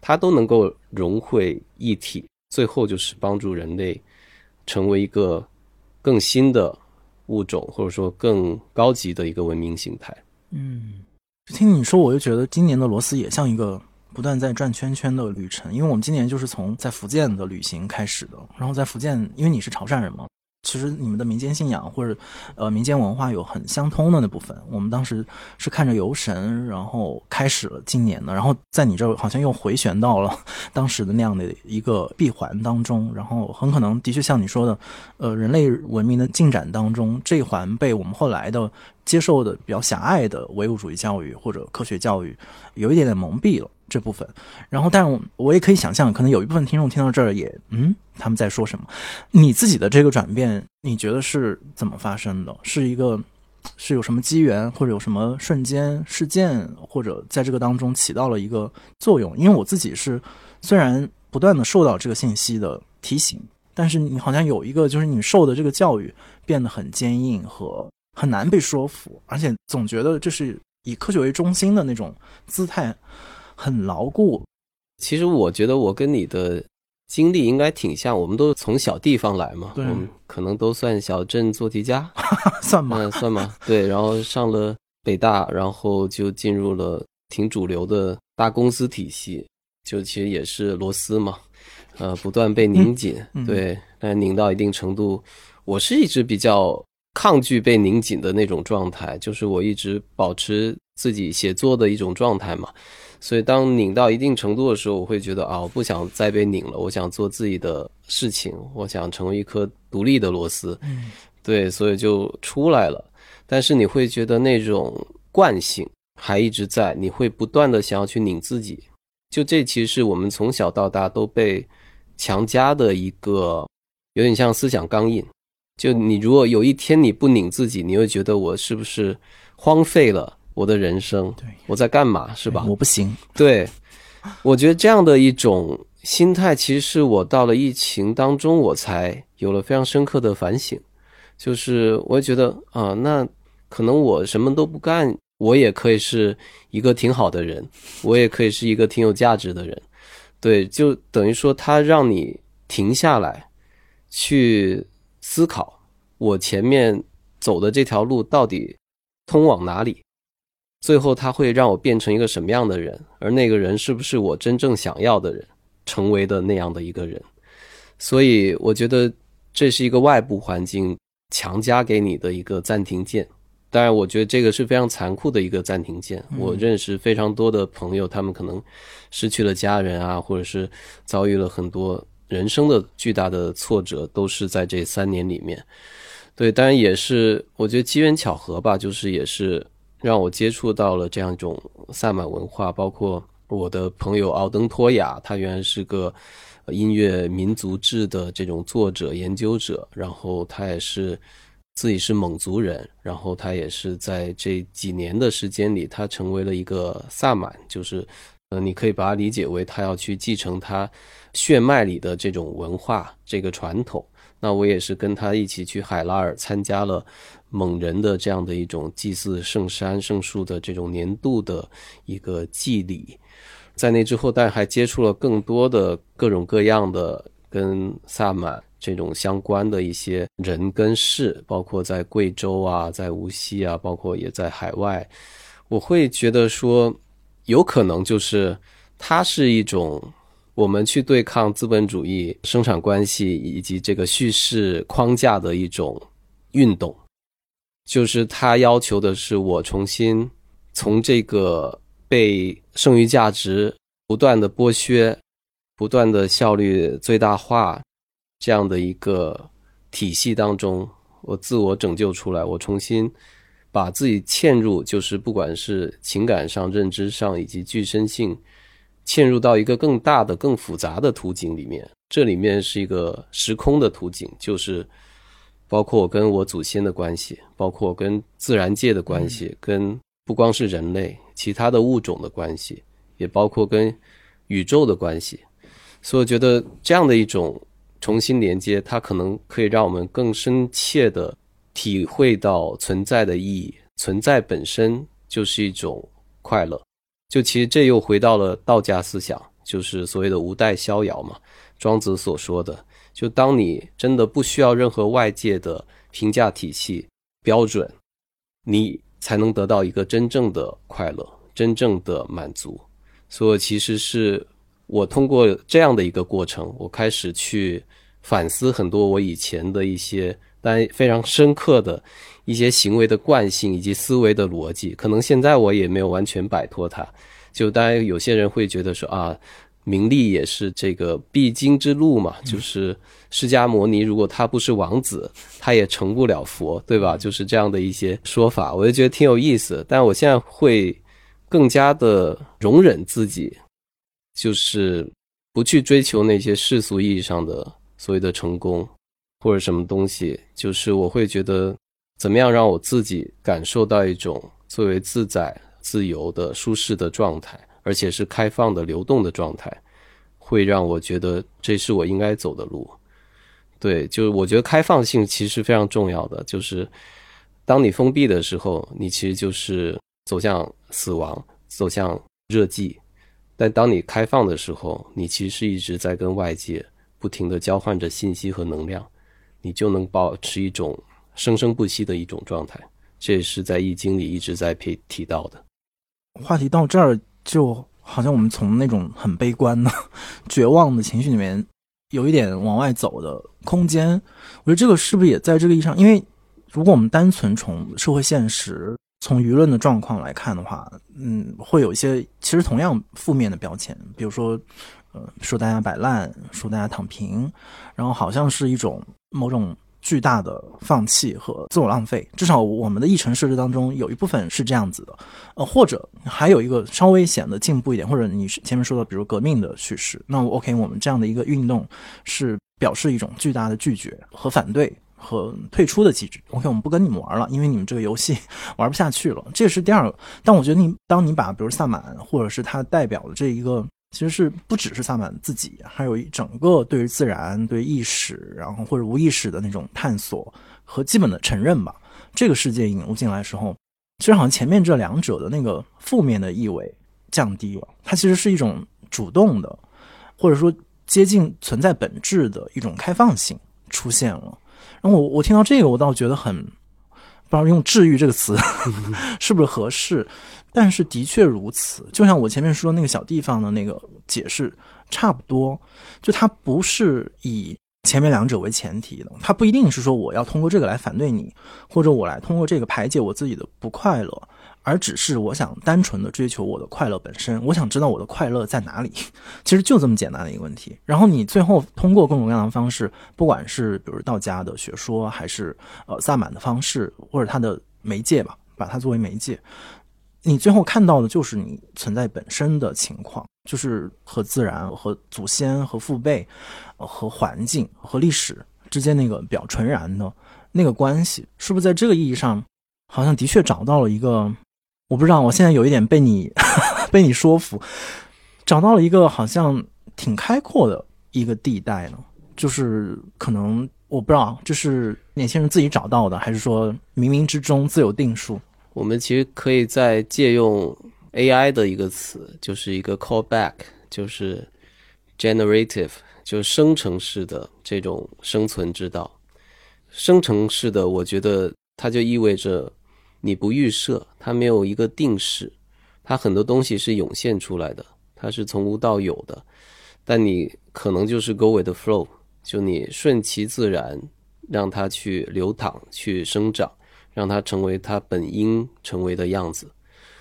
它都能够融汇一体，最后就是帮助人类成为一个更新的。物种或者说更高级的一个文明形态。
嗯，听你说，我就觉得今年的罗斯也像一个不断在转圈圈的旅程。因为我们今年就是从在福建的旅行开始的，然后在福建，因为你是潮汕人嘛。其实你们的民间信仰或者，呃，民间文化有很相通的那部分。我们当时是看着游神，然后开始了今年的，然后在你这好像又回旋到了 当时的那样的一个闭环当中，然后很可能的确像你说的，呃，人类文明的进展当中，这一环被我们后来的接受的比较狭隘的唯物主义教育或者科学教育有一点点蒙蔽了。这部分。然后，但我也可以想象，可能有一部分听众听到这儿也嗯，他们在说什么？你自己的这个转变，你觉得是怎么发生的？是一个是有什么机缘，或者有什么瞬间事件，或者在这个当中起到了一个作用？因为我自己是虽然不断的受到这个信息的提醒，但是你好像有一个就是你受的这个教育变得很坚硬和很难被说服，而且总觉得这是。以科学为中心的那种姿态很牢固。
其实我觉得我跟你的经历应该挺像，我们都从小地方来嘛，
我
们可能都算小镇做题家，
算吗？
算吗？对，然后上了北大，然后就进入了挺主流的大公司体系，就其实也是螺丝嘛，呃，不断被拧紧，对，但拧到一定程度，我是一直比较。抗拒被拧紧的那种状态，就是我一直保持自己写作的一种状态嘛。所以当拧到一定程度的时候，我会觉得啊，我不想再被拧了，我想做自己的事情，我想成为一颗独立的螺丝。
嗯，
对，所以就出来了。但是你会觉得那种惯性还一直在，你会不断的想要去拧自己。就这其实是我们从小到大都被强加的一个，有点像思想钢印。就你如果有一天你不拧自己，你会觉得我是不是荒废了我的人生？
对，
我在干嘛？是吧？
我不行。
对，我觉得这样的一种心态，其实是我到了疫情当中，我才有了非常深刻的反省。就是我也觉得啊，那可能我什么都不干，我也可以是一个挺好的人，我也可以是一个挺有价值的人。对，就等于说他让你停下来去。思考我前面走的这条路到底通往哪里，最后他会让我变成一个什么样的人，而那个人是不是我真正想要的人，成为的那样的一个人？所以我觉得这是一个外部环境强加给你的一个暂停键。当然，我觉得这个是非常残酷的一个暂停键。我认识非常多的朋友，他们可能失去了家人啊，或者是遭遇了很多。人生的巨大的挫折都是在这三年里面，对，当然也是我觉得机缘巧合吧，就是也是让我接触到了这样一种萨满文化，包括我的朋友奥登托雅，他原来是个音乐民族志的这种作者研究者，然后他也是自己是蒙族人，然后他也是在这几年的时间里，他成为了一个萨满，就是呃，你可以把它理解为他要去继承他。血脉里的这种文化，这个传统，那我也是跟他一起去海拉尔参加了蒙人的这样的一种祭祀圣山圣树的这种年度的一个祭礼。在那之后，但还接触了更多的各种各样的跟萨满这种相关的一些人跟事，包括在贵州啊，在无锡啊，包括也在海外。我会觉得说，有可能就是它是一种。我们去对抗资本主义生产关系以及这个叙事框架的一种运动，就是他要求的是我重新从这个被剩余价值不断的剥削、不断的效率最大化这样的一个体系当中，我自我拯救出来，我重新把自己嵌入，就是不管是情感上、认知上以及具身性。嵌入到一个更大的、更复杂的图景里面，这里面是一个时空的图景，就是包括我跟我祖先的关系，包括跟自然界的关系，跟不光是人类，其他的物种的关系，也包括跟宇宙的关系。所以我觉得这样的一种重新连接，它可能可以让我们更深切的体会到存在的意义，存在本身就是一种快乐。就其实这又回到了道家思想，就是所谓的无待逍遥嘛。庄子所说的，就当你真的不需要任何外界的评价体系标准，你才能得到一个真正的快乐，真正的满足。所以其实是我通过这样的一个过程，我开始去反思很多我以前的一些，但非常深刻的。一些行为的惯性以及思维的逻辑，可能现在我也没有完全摆脱它。就当然有些人会觉得说啊，名利也是这个必经之路嘛。就是释迦牟尼如果他不是王子，他也成不了佛，对吧？就是这样的一些说法，我就觉得挺有意思。但我现在会更加的容忍自己就是不去追求那些世俗意义上的所谓的成功或者什么东西，就是我会觉得怎么样让我自己感受到一种最为自在、自由的、舒适的状态，而且是开放的、流动的状态，会让我觉得这是我应该走的路。对，就是我觉得开放性其实非常重要的，就是当你封闭的时候，你其实就是走向死亡，走向热寂；但当你开放的时候，你其实一直在跟外界不停的交换着信息和能量，你就能保持一种生生不息的一种状态。这也是在易经里一直在提提到的。
话题到这儿，就好像我们从那种很悲观的、绝望的情绪里面。有一点往外走的空间，我觉得这个是不是也在这个意义上？因为如果我们单纯从社会现实、从舆论的状况来看的话，嗯，会有一些其实同样负面的标签，比如说，呃，说大家摆烂，说大家躺平，然后好像是一种某种。巨大的放弃和自我浪费，至少我们的议程设置当中有一部分是这样子的，呃，或者还有一个稍微显得进步一点，或者你前面说的，比如革命的叙事，那 OK，我们这样的一个运动是表示一种巨大的拒绝和反对和退出的机制。OK，我们不跟你们玩了，因为你们这个游戏玩不下去了。这是第二个。但我觉得你当你把比如萨满或者是它代表的这一个。其实是不只是萨满自己，还有一整个对于自然、对意识，然后或者无意识的那种探索和基本的承认吧。这个世界引入进来的时候，其实好像前面这两者的那个负面的意味降低了，它其实是一种主动的，或者说接近存在本质的一种开放性出现了。然后我我听到这个，我倒觉得很不知道用“治愈”这个词 是不是合适。但是的确如此，就像我前面说那个小地方的那个解释差不多，就它不是以前面两者为前提的，它不一定是说我要通过这个来反对你，或者我来通过这个排解我自己的不快乐，而只是我想单纯的追求我的快乐本身，我想知道我的快乐在哪里，其实就这么简单的一个问题。然后你最后通过各种各样的方式，不管是比如道家的学说，还是呃萨满的方式，或者它的媒介吧，把它作为媒介。你最后看到的就是你存在本身的情况，就是和自然、和祖先、和父辈、和环境、和历史之间那个比较纯然的那个关系，是不是在这个意义上，好像的确找到了一个？我不知道，我现在有一点被你 被你说服，找到了一个好像挺开阔的一个地带呢。就是可能我不知道，这是年轻人自己找到的，还是说冥冥之中自有定数？
我们其实可以再借用 AI 的一个词，就是一个 callback，就是 generative，就是生成式的这种生存之道。生成式的，我觉得它就意味着你不预设，它没有一个定式，它很多东西是涌现出来的，它是从无到有的。但你可能就是 go with the flow，就你顺其自然，让它去流淌，去生长。让它成为它本应成为的样子。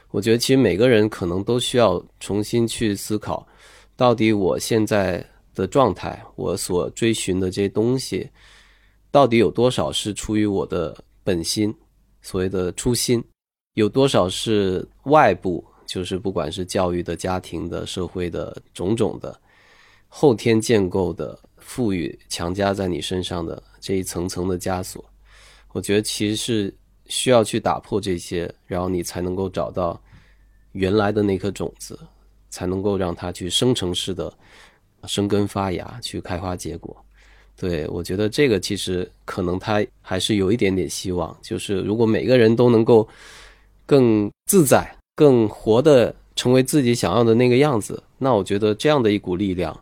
我觉得其实每个人可能都需要重新去思考，到底我现在的状态，我所追寻的这些东西，到底有多少是出于我的本心，所谓的初心，有多少是外部，就是不管是教育的、家庭的、社会的种种的后天建构的、赋予强加在你身上的这一层层的枷锁。我觉得其实是。需要去打破这些，然后你才能够找到原来的那颗种子，才能够让它去生成式的生根发芽，去开花结果。对我觉得这个其实可能他还是有一点点希望，就是如果每个人都能够更自在、更活的成为自己想要的那个样子，那我觉得这样的一股力量。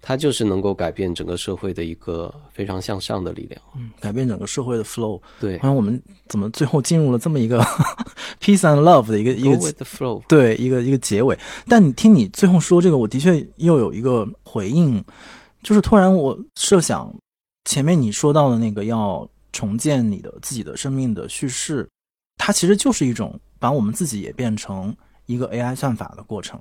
它就是能够改变整个社会的一个非常向上的力量，
嗯，改变整个社会的 flow。
对，
好像我们怎么最后进入了这么一个 peace and love 的一个一个
flow，
对，一个一个结尾。但你听你最后说这个，我的确又有一个回应，就是突然我设想，前面你说到的那个要重建你的自己的生命的叙事，它其实就是一种把我们自己也变成一个 AI 算法的过程，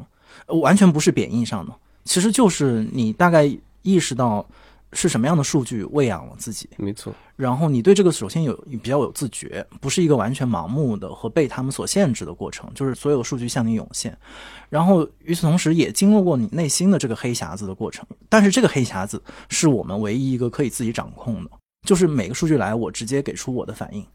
完全不是贬义上的。其实就是你大概意识到，是什么样的数据喂养了自己，
没错。
然后你对这个首先有比较有自觉，不是一个完全盲目的和被他们所限制的过程，就是所有数据向你涌现，然后与此同时也经历过你内心的这个黑匣子的过程。但是这个黑匣子是我们唯一一个可以自己掌控的，就是每个数据来，我直接给出我的反应，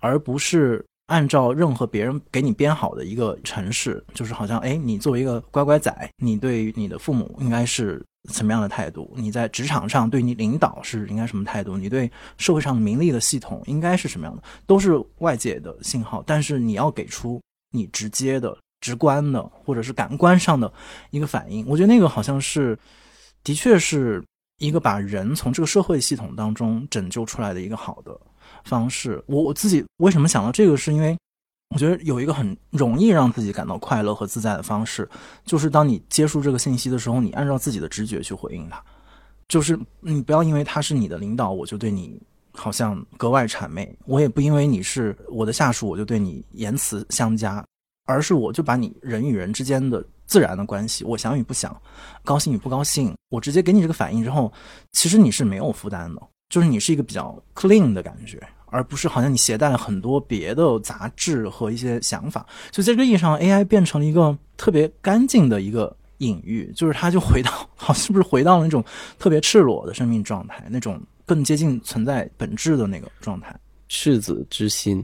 而不是。按照任何别人给你编好的一个程式，就是好像哎，你作为一个乖乖仔，你对你的父母应该是什么样的态度？你在职场上对你领导是应该什么态度？你对社会上的名利的系统应该是什么样的？都是外界的信号，但是你要给出你直接的、直观的，或者是感官上的一个反应。我觉得那个好像是，的确是一个把人从这个社会系统当中拯救出来的一个好的。方式，我我自己为什么想到这个？是因为我觉得有一个很容易让自己感到快乐和自在的方式，就是当你接触这个信息的时候，你按照自己的直觉去回应它。就是你不要因为他是你的领导，我就对你好像格外谄媚；我也不因为你是我的下属，我就对你言辞相加，而是我就把你人与人之间的自然的关系，我想与不想，高兴与不高兴，我直接给你这个反应之后，其实你是没有负担的，就是你是一个比较 clean 的感觉。而不是好像你携带了很多别的杂质和一些想法，所以在这个意义上，AI 变成了一个特别干净的一个隐喻，就是它就回到，好是不是回到了那种特别赤裸的生命状态，那种更接近存在本质的那个状态。
赤子之心，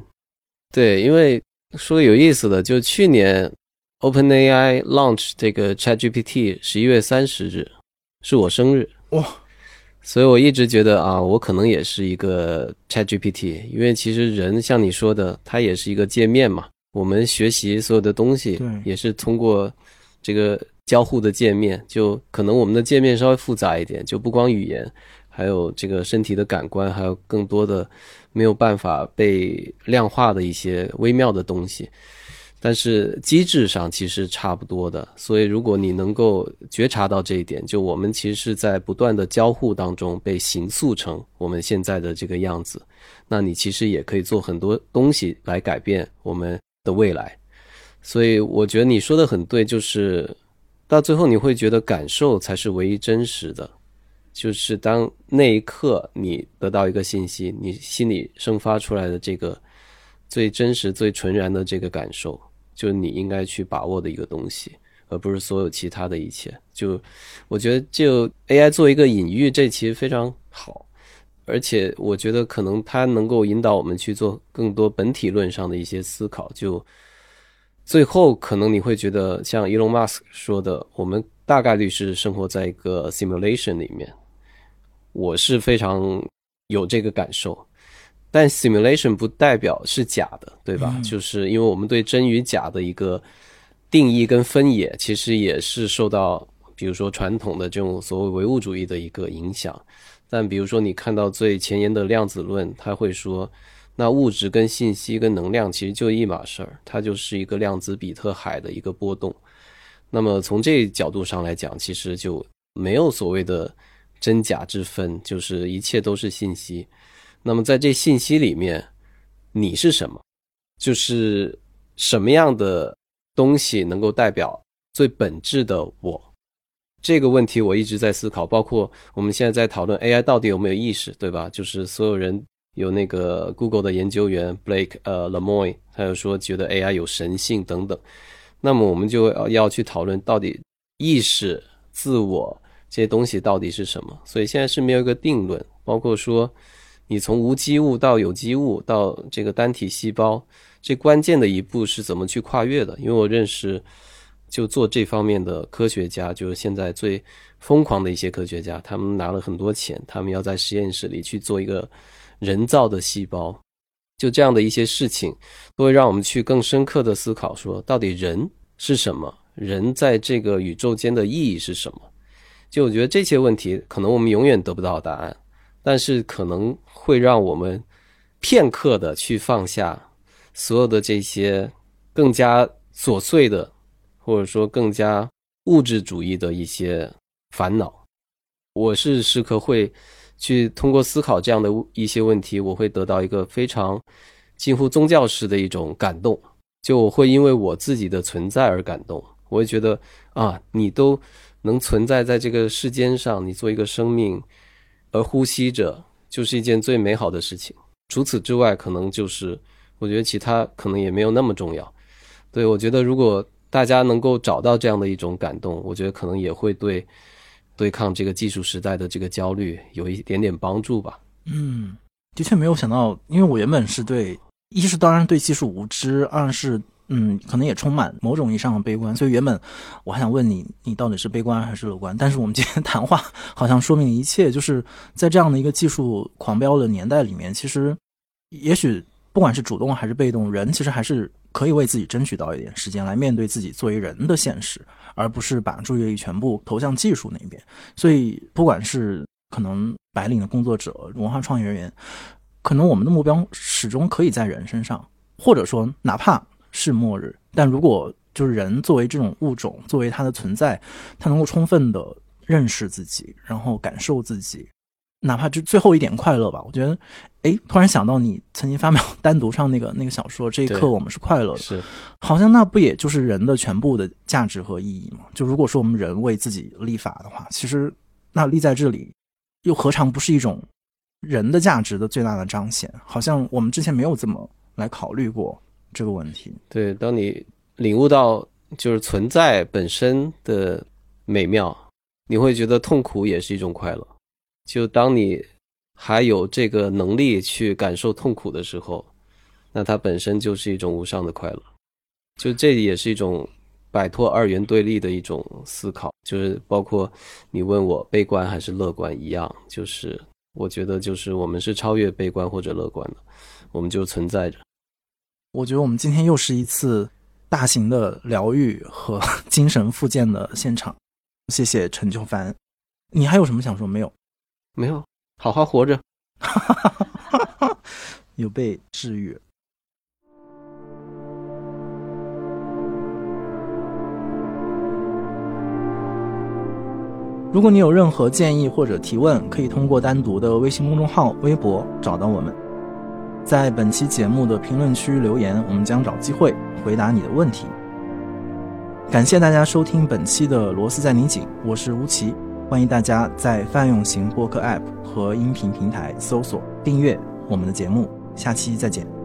对，因为说个有意思的，就去年 OpenAI launch 这个 ChatGPT，十一月三十日是我生日，
哇。
所以我一直觉得啊，我可能也是一个 ChatGPT，因为其实人像你说的，它也是一个界面嘛。我们学习所有的东西，也是通过这个交互的界面。就可能我们的界面稍微复杂一点，就不光语言，还有这个身体的感官，还有更多的没有办法被量化的一些微妙的东西。但是机制上其实差不多的，所以如果你能够觉察到这一点，就我们其实是在不断的交互当中被形塑成我们现在的这个样子，那你其实也可以做很多东西来改变我们的未来。所以我觉得你说的很对，就是到最后你会觉得感受才是唯一真实的，就是当那一刻你得到一个信息，你心里生发出来的这个最真实、最纯然的这个感受。就是你应该去把握的一个东西，而不是所有其他的一切。就我觉得，就 AI 做一个隐喻，这其实非常好，而且我觉得可能它能够引导我们去做更多本体论上的一些思考。就最后可能你会觉得，像 Elon Musk 说的，我们大概率是生活在一个 simulation 里面。我是非常有这个感受。但 simulation 不代表是假的，对吧？就是因为我们对真与假的一个定义跟分野，其实也是受到，比如说传统的这种所谓唯物主义的一个影响。但比如说你看到最前沿的量子论，他会说，那物质跟信息跟能量其实就一码事儿，它就是一个量子比特海的一个波动。那么从这角度上来讲，其实就没有所谓的真假之分，就是一切都是信息。那么在这信息里面，你是什么？就是什么样的东西能够代表最本质的我？这个问题我一直在思考。包括我们现在在讨论 AI 到底有没有意识，对吧？就是所有人有那个 Google 的研究员 Blake 呃 Lemoine，他又说觉得 AI 有神性等等。那么我们就要要去讨论到底意识、自我这些东西到底是什么？所以现在是没有一个定论，包括说。你从无机物到有机物到这个单体细胞，这关键的一步是怎么去跨越的？因为我认识就做这方面的科学家，就是现在最疯狂的一些科学家，他们拿了很多钱，他们要在实验室里去做一个人造的细胞，就这样的一些事情，都会让我们去更深刻的思考，说到底人是什么？人在这个宇宙间的意义是什么？就我觉得这些问题，可能我们永远得不到答案。但是可能会让我们片刻的去放下所有的这些更加琐碎的，或者说更加物质主义的一些烦恼。我是时刻会去通过思考这样的一些问题，我会得到一个非常近乎宗教式的一种感动。就我会因为我自己的存在而感动，我会觉得啊，你都能存在在这个世间上，你做一个生命。而呼吸着，就是一件最美好的事情。除此之外，可能就是我觉得其他可能也没有那么重要。对我觉得，如果大家能够找到这样的一种感动，我觉得可能也会对对抗这个技术时代的这个焦虑有一点点帮助吧。
嗯，的确没有想到，因为我原本是对，一是当然对技术无知，二是嗯，可能也充满某种意义上的悲观，所以原本我还想问你，你到底是悲观还是乐观？但是我们今天谈话好像说明一切，就是在这样的一个技术狂飙的年代里面，其实也许不管是主动还是被动，人其实还是。可以为自己争取到一点时间来面对自己作为人的现实，而不是把注意力全部投向技术那边。所以，不管是可能白领的工作者、文化创意人员，可能我们的目标始终可以在人身上，或者说哪怕是末日。但如果就是人作为这种物种，作为它的存在，它能够充分的认识自己，然后感受自己。哪怕就最后一点快乐吧，我觉得，哎，突然想到你曾经发表 单独上那个那个小说，这一刻我们是快乐的，
是，
好像那不也就是人的全部的价值和意义吗？就如果说我们人为自己立法的话，其实那立在这里，又何尝不是一种人的价值的最大的彰显？好像我们之前没有这么来考虑过这个问题。
对，当你领悟到就是存在本身的美妙，你会觉得痛苦也是一种快乐。就当你还有这个能力去感受痛苦的时候，那它本身就是一种无上的快乐。就这也是一种摆脱二元对立的一种思考。就是包括你问我悲观还是乐观一样，就是我觉得就是我们是超越悲观或者乐观的，我们就存在着。
我觉得我们今天又是一次大型的疗愈和 精神复健的现场。谢谢陈秋凡，你还有什么想说没有？
没有，好好活着，
有被治愈。如果你有任何建议或者提问，可以通过单独的微信公众号、微博找到我们，在本期节目的评论区留言，我们将找机会回答你的问题。感谢大家收听本期的《螺丝在拧紧》，我是吴奇。欢迎大家在泛用型播客 App 和音频平台搜索订阅我们的节目，下期再见。